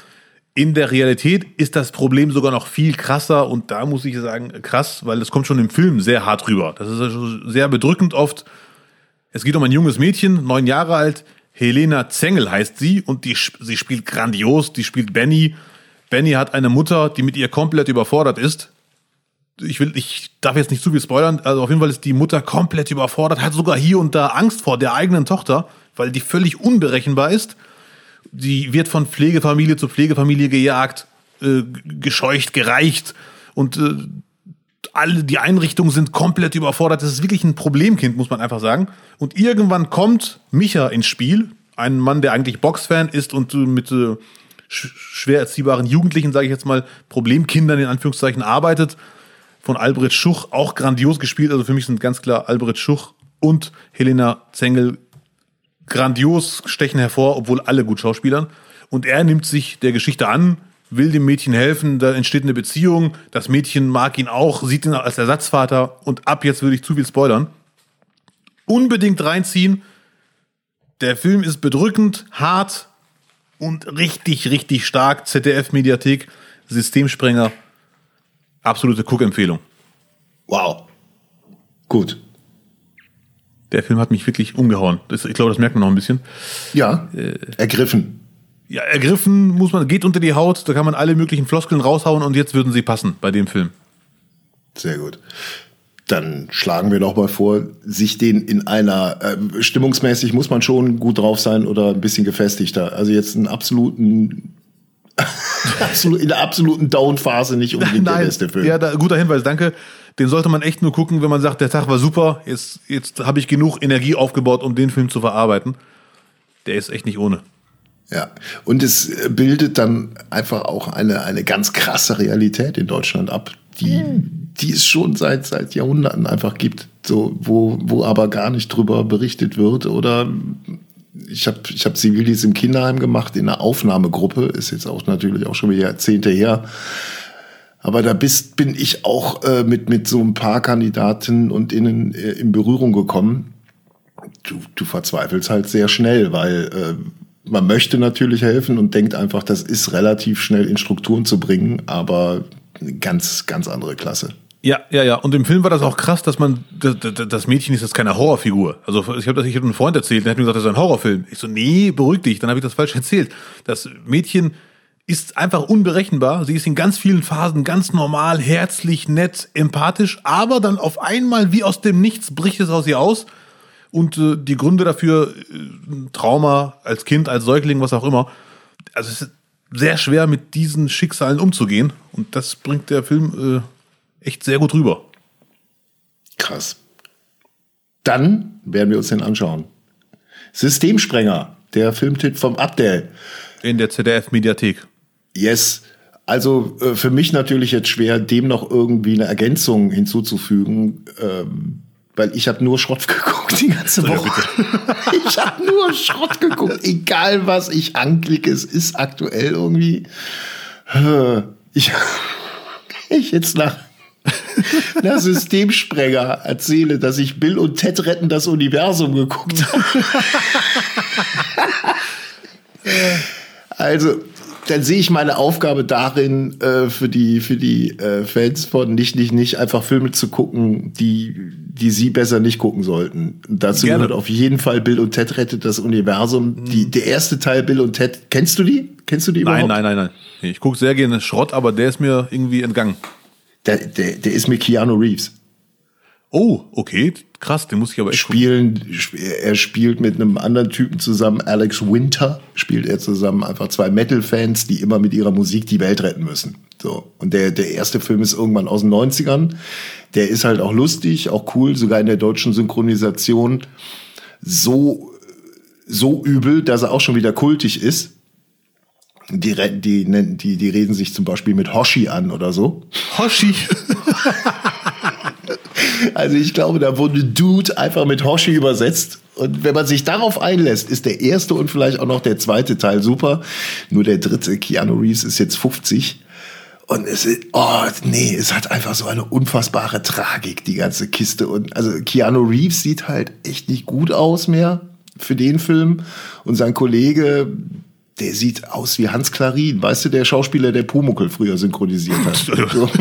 In der Realität ist das Problem sogar noch viel krasser und da muss ich sagen, krass, weil das kommt schon im Film sehr hart rüber. Das ist also sehr bedrückend oft. Es geht um ein junges Mädchen, neun Jahre alt. Helena Zengel heißt sie und die, sie spielt grandios. Die spielt Benny. Benny hat eine Mutter, die mit ihr komplett überfordert ist. Ich will, ich darf jetzt nicht zu viel spoilern. Also auf jeden Fall ist die Mutter komplett überfordert, hat sogar hier und da Angst vor der eigenen Tochter, weil die völlig unberechenbar ist die wird von Pflegefamilie zu Pflegefamilie gejagt, äh, gescheucht, gereicht und äh, alle die Einrichtungen sind komplett überfordert. Das ist wirklich ein Problemkind, muss man einfach sagen. Und irgendwann kommt Micha ins Spiel, ein Mann, der eigentlich Boxfan ist und äh, mit äh, schwer erziehbaren Jugendlichen, sage ich jetzt mal, Problemkindern in Anführungszeichen arbeitet. Von Albrecht Schuch auch grandios gespielt. Also für mich sind ganz klar Albrecht Schuch und Helena Zengel grandios stechen hervor, obwohl alle gut schauspielern. Und er nimmt sich der Geschichte an, will dem Mädchen helfen, da entsteht eine Beziehung. Das Mädchen mag ihn auch, sieht ihn als Ersatzvater und ab jetzt würde ich zu viel spoilern. Unbedingt reinziehen. Der Film ist bedrückend, hart und richtig, richtig stark. ZDF-Mediathek, Systemsprenger. Absolute Cook-Empfehlung. Wow. Gut der Film hat mich wirklich umgehauen. Das, ich glaube, das merkt man noch ein bisschen. Ja, äh, ergriffen. Ja, ergriffen muss man, geht unter die Haut, da kann man alle möglichen Floskeln raushauen und jetzt würden sie passen bei dem Film. Sehr gut. Dann schlagen wir doch mal vor, sich den in einer, äh, stimmungsmäßig muss man schon gut drauf sein oder ein bisschen gefestigter. Also jetzt einen absoluten [LAUGHS] in der absoluten Down-Phase nicht unbedingt [LAUGHS] Nein, der beste Film. Ja, da, guter Hinweis, danke. Den sollte man echt nur gucken, wenn man sagt, der Tag war super, jetzt, jetzt habe ich genug Energie aufgebaut, um den Film zu verarbeiten. Der ist echt nicht ohne. Ja, und es bildet dann einfach auch eine, eine ganz krasse Realität in Deutschland ab, die, die es schon seit, seit Jahrhunderten einfach gibt, so, wo, wo aber gar nicht drüber berichtet wird oder ich habe ich hab Zivildienst im Kinderheim gemacht, in einer Aufnahmegruppe, ist jetzt auch natürlich auch schon wieder Jahrzehnte her. Aber da bist, bin ich auch äh, mit, mit so ein paar Kandidaten und Innen äh, in Berührung gekommen. Du, du verzweifelst halt sehr schnell, weil äh, man möchte natürlich helfen und denkt einfach, das ist relativ schnell in Strukturen zu bringen, aber eine ganz, ganz andere Klasse. Ja, ja, ja. Und im Film war das auch krass, dass man, das, das Mädchen ist jetzt keine Horrorfigur. Also ich habe das, ich hab einen Freund erzählt, der hat mir gesagt, das ist ein Horrorfilm. Ich so, nee, beruhig dich. Dann habe ich das falsch erzählt. Das Mädchen ist einfach unberechenbar. Sie ist in ganz vielen Phasen ganz normal, herzlich, nett, empathisch, aber dann auf einmal wie aus dem Nichts bricht es aus ihr aus. Und äh, die Gründe dafür, äh, Trauma als Kind, als Säugling, was auch immer. Also es ist sehr schwer, mit diesen Schicksalen umzugehen. Und das bringt der Film äh, echt sehr gut rüber. Krass. Dann werden wir uns den anschauen. Systemsprenger, der Filmtipp vom Abdel. In der ZDF-Mediathek. Yes. Also äh, für mich natürlich jetzt schwer, dem noch irgendwie eine Ergänzung hinzuzufügen, ähm, weil ich habe nur Schrott [LAUGHS] geguckt die ganze Woche. [LAUGHS] ich habe nur Schrott geguckt, egal was ich anklicke, es ist aktuell irgendwie. Äh, ich, [LAUGHS] ich jetzt nach [LAUGHS] nach Systemsprenger erzähle, dass ich Bill und Ted retten das Universum geguckt habe. [LAUGHS] also, dann sehe ich meine Aufgabe darin, äh, für die, für die äh, Fans von nicht, nicht, nicht einfach Filme zu gucken, die, die sie besser nicht gucken sollten. dazu Gerne. gehört auf jeden Fall Bill und Ted rettet das Universum. Mhm. Die, der erste Teil Bill und Ted, kennst du die? Kennst du die nein, überhaupt? Nein, nein, nein, nein. Ich gucke sehr gerne Schrott, aber der ist mir irgendwie entgangen. Der, der, der ist mit Keanu Reeves. Oh, okay, krass, den muss ich aber echt. Spielen, sp- er spielt mit einem anderen Typen zusammen, Alex Winter, spielt er zusammen, einfach zwei Metal-Fans, die immer mit ihrer Musik die Welt retten müssen. So. Und der, der erste Film ist irgendwann aus den 90ern. Der ist halt auch lustig, auch cool, sogar in der deutschen Synchronisation so, so übel, dass er auch schon wieder kultig ist. Die, die, nennen- die, die reden sich zum Beispiel mit Hoshi an oder so. Hoshi. [LAUGHS] Also ich glaube, da wurde Dude einfach mit Hoshi übersetzt. Und wenn man sich darauf einlässt, ist der erste und vielleicht auch noch der zweite Teil super. Nur der dritte, Keanu Reeves, ist jetzt 50. Und es ist, oh nee, es hat einfach so eine unfassbare Tragik, die ganze Kiste. Und also Keanu Reeves sieht halt echt nicht gut aus mehr für den Film. Und sein Kollege, der sieht aus wie Hans Klarin. Weißt du, der Schauspieler, der Pumuckel früher synchronisiert hat. [LAUGHS] So. [LAUGHS]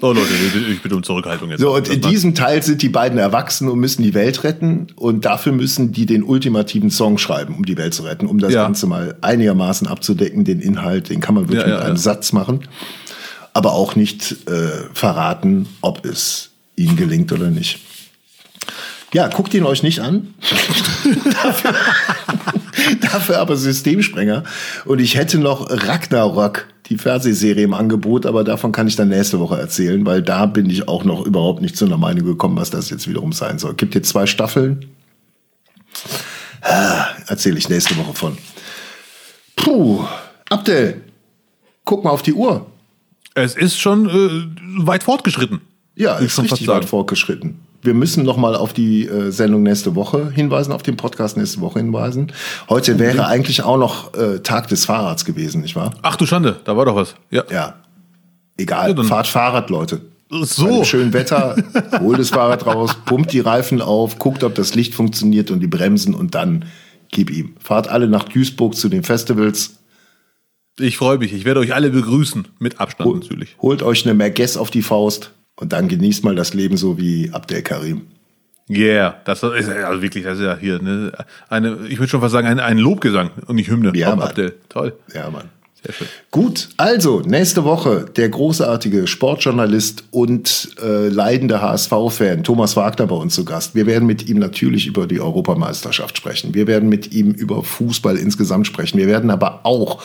Oh Leute, ich bitte um Zurückhaltung jetzt. So, und in diesem Teil sind die beiden erwachsen und müssen die Welt retten. Und dafür müssen die den ultimativen Song schreiben, um die Welt zu retten, um das Ja. Ganze mal einigermaßen abzudecken. Den Inhalt, den kann man wirklich Ja, ja, mit einem. Satz machen. Aber auch nicht äh, verraten, ob es ihnen gelingt oder nicht. Ja, guckt ihn euch nicht an. dafür, [LAUGHS] dafür aber Systemsprenger. Und ich hätte noch Ragnarok, die Fernsehserie im Angebot, aber davon kann ich dann nächste Woche erzählen, weil da bin ich auch noch überhaupt nicht zu einer Meinung gekommen, was das jetzt wiederum sein soll. Gibt jetzt zwei Staffeln. Ah, Erzähle ich nächste Woche von. Puh, Abdel, guck mal auf die Uhr. Es ist schon äh, weit fortgeschritten. Ja, ich ist richtig weit fortgeschritten. Wir müssen noch mal auf die äh, Sendung nächste Woche hinweisen, auf den Podcast nächste Woche hinweisen. Heute wäre eigentlich auch noch äh, Tag des Fahrrads gewesen, nicht wahr? Ach du Schande, da war doch was. Ja. Ja. Egal, Ja, fahrt Fahrrad, Leute. So. dem schönen Wetter, [LAUGHS] holt das Fahrrad raus, pumpt die Reifen auf, guckt, ob das Licht funktioniert und die Bremsen und dann gib ihm. Fahrt alle nach Duisburg zu den Festivals, Ich freue mich. Ich werde euch alle begrüßen. Mit Abstand natürlich. holt euch eine Merguez auf die Faust und dann genießt mal das Leben so wie Abdel Karim. Yeah, das ist ja also wirklich, das ist ja hier ne, eine, ich würde schon fast sagen, ein, ein Lobgesang und nicht Hymne. Ja, Mann. Abdel. Toll. Ja, Mann. Sehr schön. Gut, also nächste Woche der großartige Sportjournalist und äh, leidende HSV-Fan Thomas Wagner bei uns zu Gast. Wir werden mit ihm natürlich über die Europameisterschaft sprechen. Wir werden mit ihm über Fußball insgesamt sprechen. Wir werden aber auch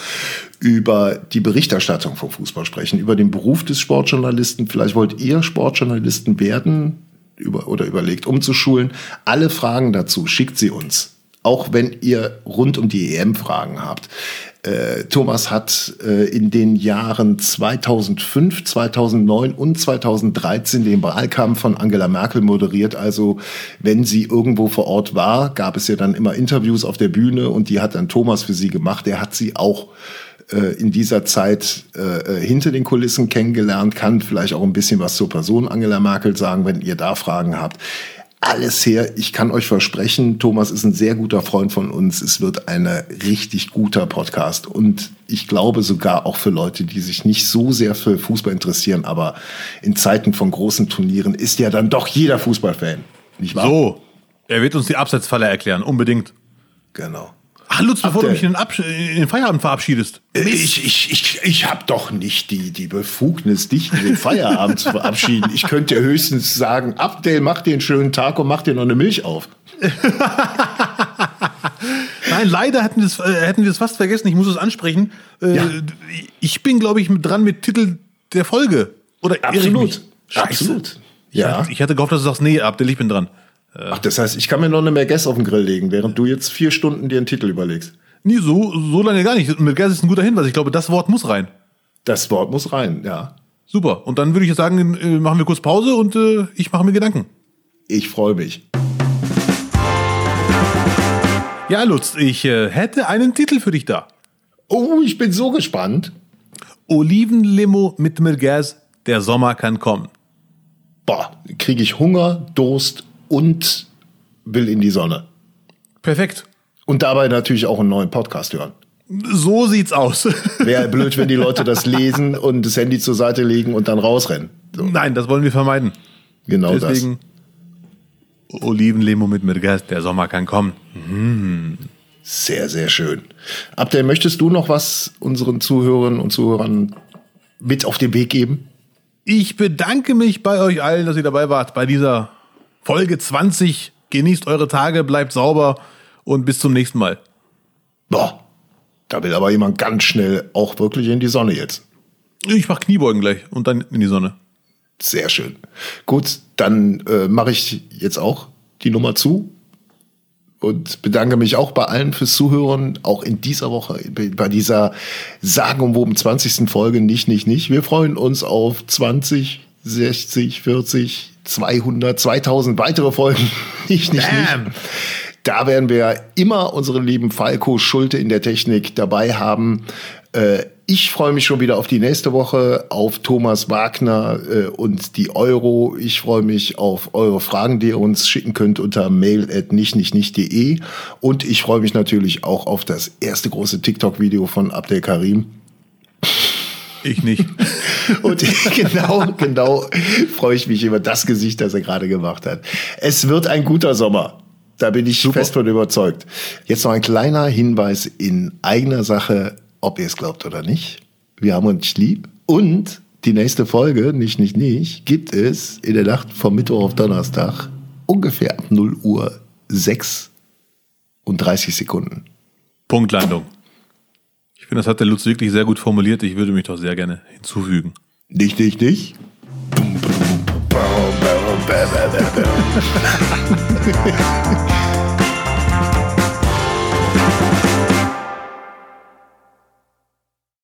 über die Berichterstattung vom Fußball sprechen, über den Beruf des Sportjournalisten. Vielleicht wollt ihr Sportjournalisten werden über, oder überlegt umzuschulen. Alle Fragen dazu schickt sie uns. Auch wenn ihr rund um die EM Fragen habt. Äh, Thomas hat äh, in den Jahren 2005, 2009 und 2013 den Wahlkampf von Angela Merkel moderiert. Also wenn sie irgendwo vor Ort war, gab es ja dann immer Interviews auf der Bühne und die hat dann Thomas für sie gemacht. Er hat sie auch äh, in dieser Zeit äh, äh, hinter den Kulissen kennengelernt, kann vielleicht auch ein bisschen was zur Person Angela Merkel sagen, wenn ihr da Fragen habt. Alles her, ich kann euch versprechen, Thomas ist ein sehr guter Freund von uns. Es wird ein richtig guter Podcast und ich glaube sogar auch für Leute, die sich nicht so sehr für Fußball interessieren, aber in Zeiten von großen Turnieren ist ja dann doch jeder Fußballfan, nicht wahr? So, er wird uns die Abseitsfalle erklären, unbedingt. Genau. Lutz, bevor du Abdel. mich in den, Absch in den Feierabend verabschiedest. Ich, ich, ich, ich habe doch nicht die, die Befugnis, dich in den Feierabend zu verabschieden. Ich könnte dir höchstens sagen, Abdel, mach dir einen schönen Tag und mach dir noch eine Milch auf. [LAUGHS] Nein, leider hätten wir es äh, hätten wir es fast vergessen. Ich muss es ansprechen. Äh, Ja. Ich bin, glaube ich, dran mit Titel der Folge. Oder. Absolut. Ich, Ja. ich hatte gehofft, dass du sagst, nee, Abdel, ich bin dran. Ach, das heißt, ich kann mir noch eine Merguez auf den Grill legen, während du jetzt vier Stunden dir einen Titel überlegst. Nee, so, so lange gar nicht. Mit Gas ist ein guter Hinweis. Ich glaube, das Wort muss rein. Das Wort muss rein, ja. Super. Und dann würde ich jetzt sagen, äh, machen wir kurz Pause und äh, ich mache mir Gedanken. Ich freue mich. Ja, Lutz, ich äh, hätte einen Titel für dich da. Oh, ich bin so gespannt. Olivenlimo mit Merguez, der Sommer kann kommen. Boah, kriege ich Hunger, Durst und will in die Sonne. Perfekt. Und dabei natürlich auch einen neuen Podcast hören. So sieht's aus. [LAUGHS] Wäre blöd, wenn die Leute das lesen und das Handy zur Seite legen und dann rausrennen. So, Nein, das wollen wir vermeiden. genau Deswegen Olivenlimo mit Merguez, der Sommer kann kommen. das. Sehr, sehr schön. Abdel, möchtest du noch was unseren Zuhörern und Zuhörern mit auf den Weg geben? Ich bedanke mich bei euch allen, dass ihr dabei wart bei dieser Folge 20. Genießt eure Tage, bleibt sauber und bis zum nächsten Mal. Boah, da will aber jemand ganz schnell auch wirklich in die Sonne jetzt. Ich mach Kniebeugen gleich und dann in die Sonne. Sehr schön. Gut, dann äh, mache ich jetzt auch die Nummer zu und bedanke mich auch bei allen fürs Zuhören, auch in dieser Woche, bei dieser sagenumwoben 20. Folge nicht, nicht, nicht. Wir freuen uns auf 20, 60, 40, 200, 2000 weitere Folgen. [LAUGHS] nicht, nicht, Bam. nicht. Da werden wir immer unseren lieben Falco Schulte in der Technik dabei haben. Äh, ich freue mich schon wieder auf die nächste Woche, auf Thomas Wagner äh, und die Euro. Ich freue mich auf eure Fragen, die ihr uns schicken könnt unter mail at nichtnichtnicht.de. Und ich freue mich natürlich auch auf das erste große TikTok-Video von Abdel Karim. Ich nicht. [LAUGHS] Und genau, genau freue ich mich über das Gesicht, das er gerade gemacht hat. Es wird ein guter Sommer. Da bin ich fest von überzeugt. Jetzt noch ein kleiner Hinweis in eigener Sache, ob ihr es glaubt oder nicht. Wir haben uns lieb. Und die nächste Folge, nicht, nicht, nicht, gibt es in der Nacht vom Mittwoch auf Donnerstag ungefähr ab 0 Uhr 6 und 30 Sekunden. Punktlandung. Finde, das hat der Lutz wirklich sehr gut formuliert. Ich würde mich doch sehr gerne hinzufügen. Nicht, nicht, nicht.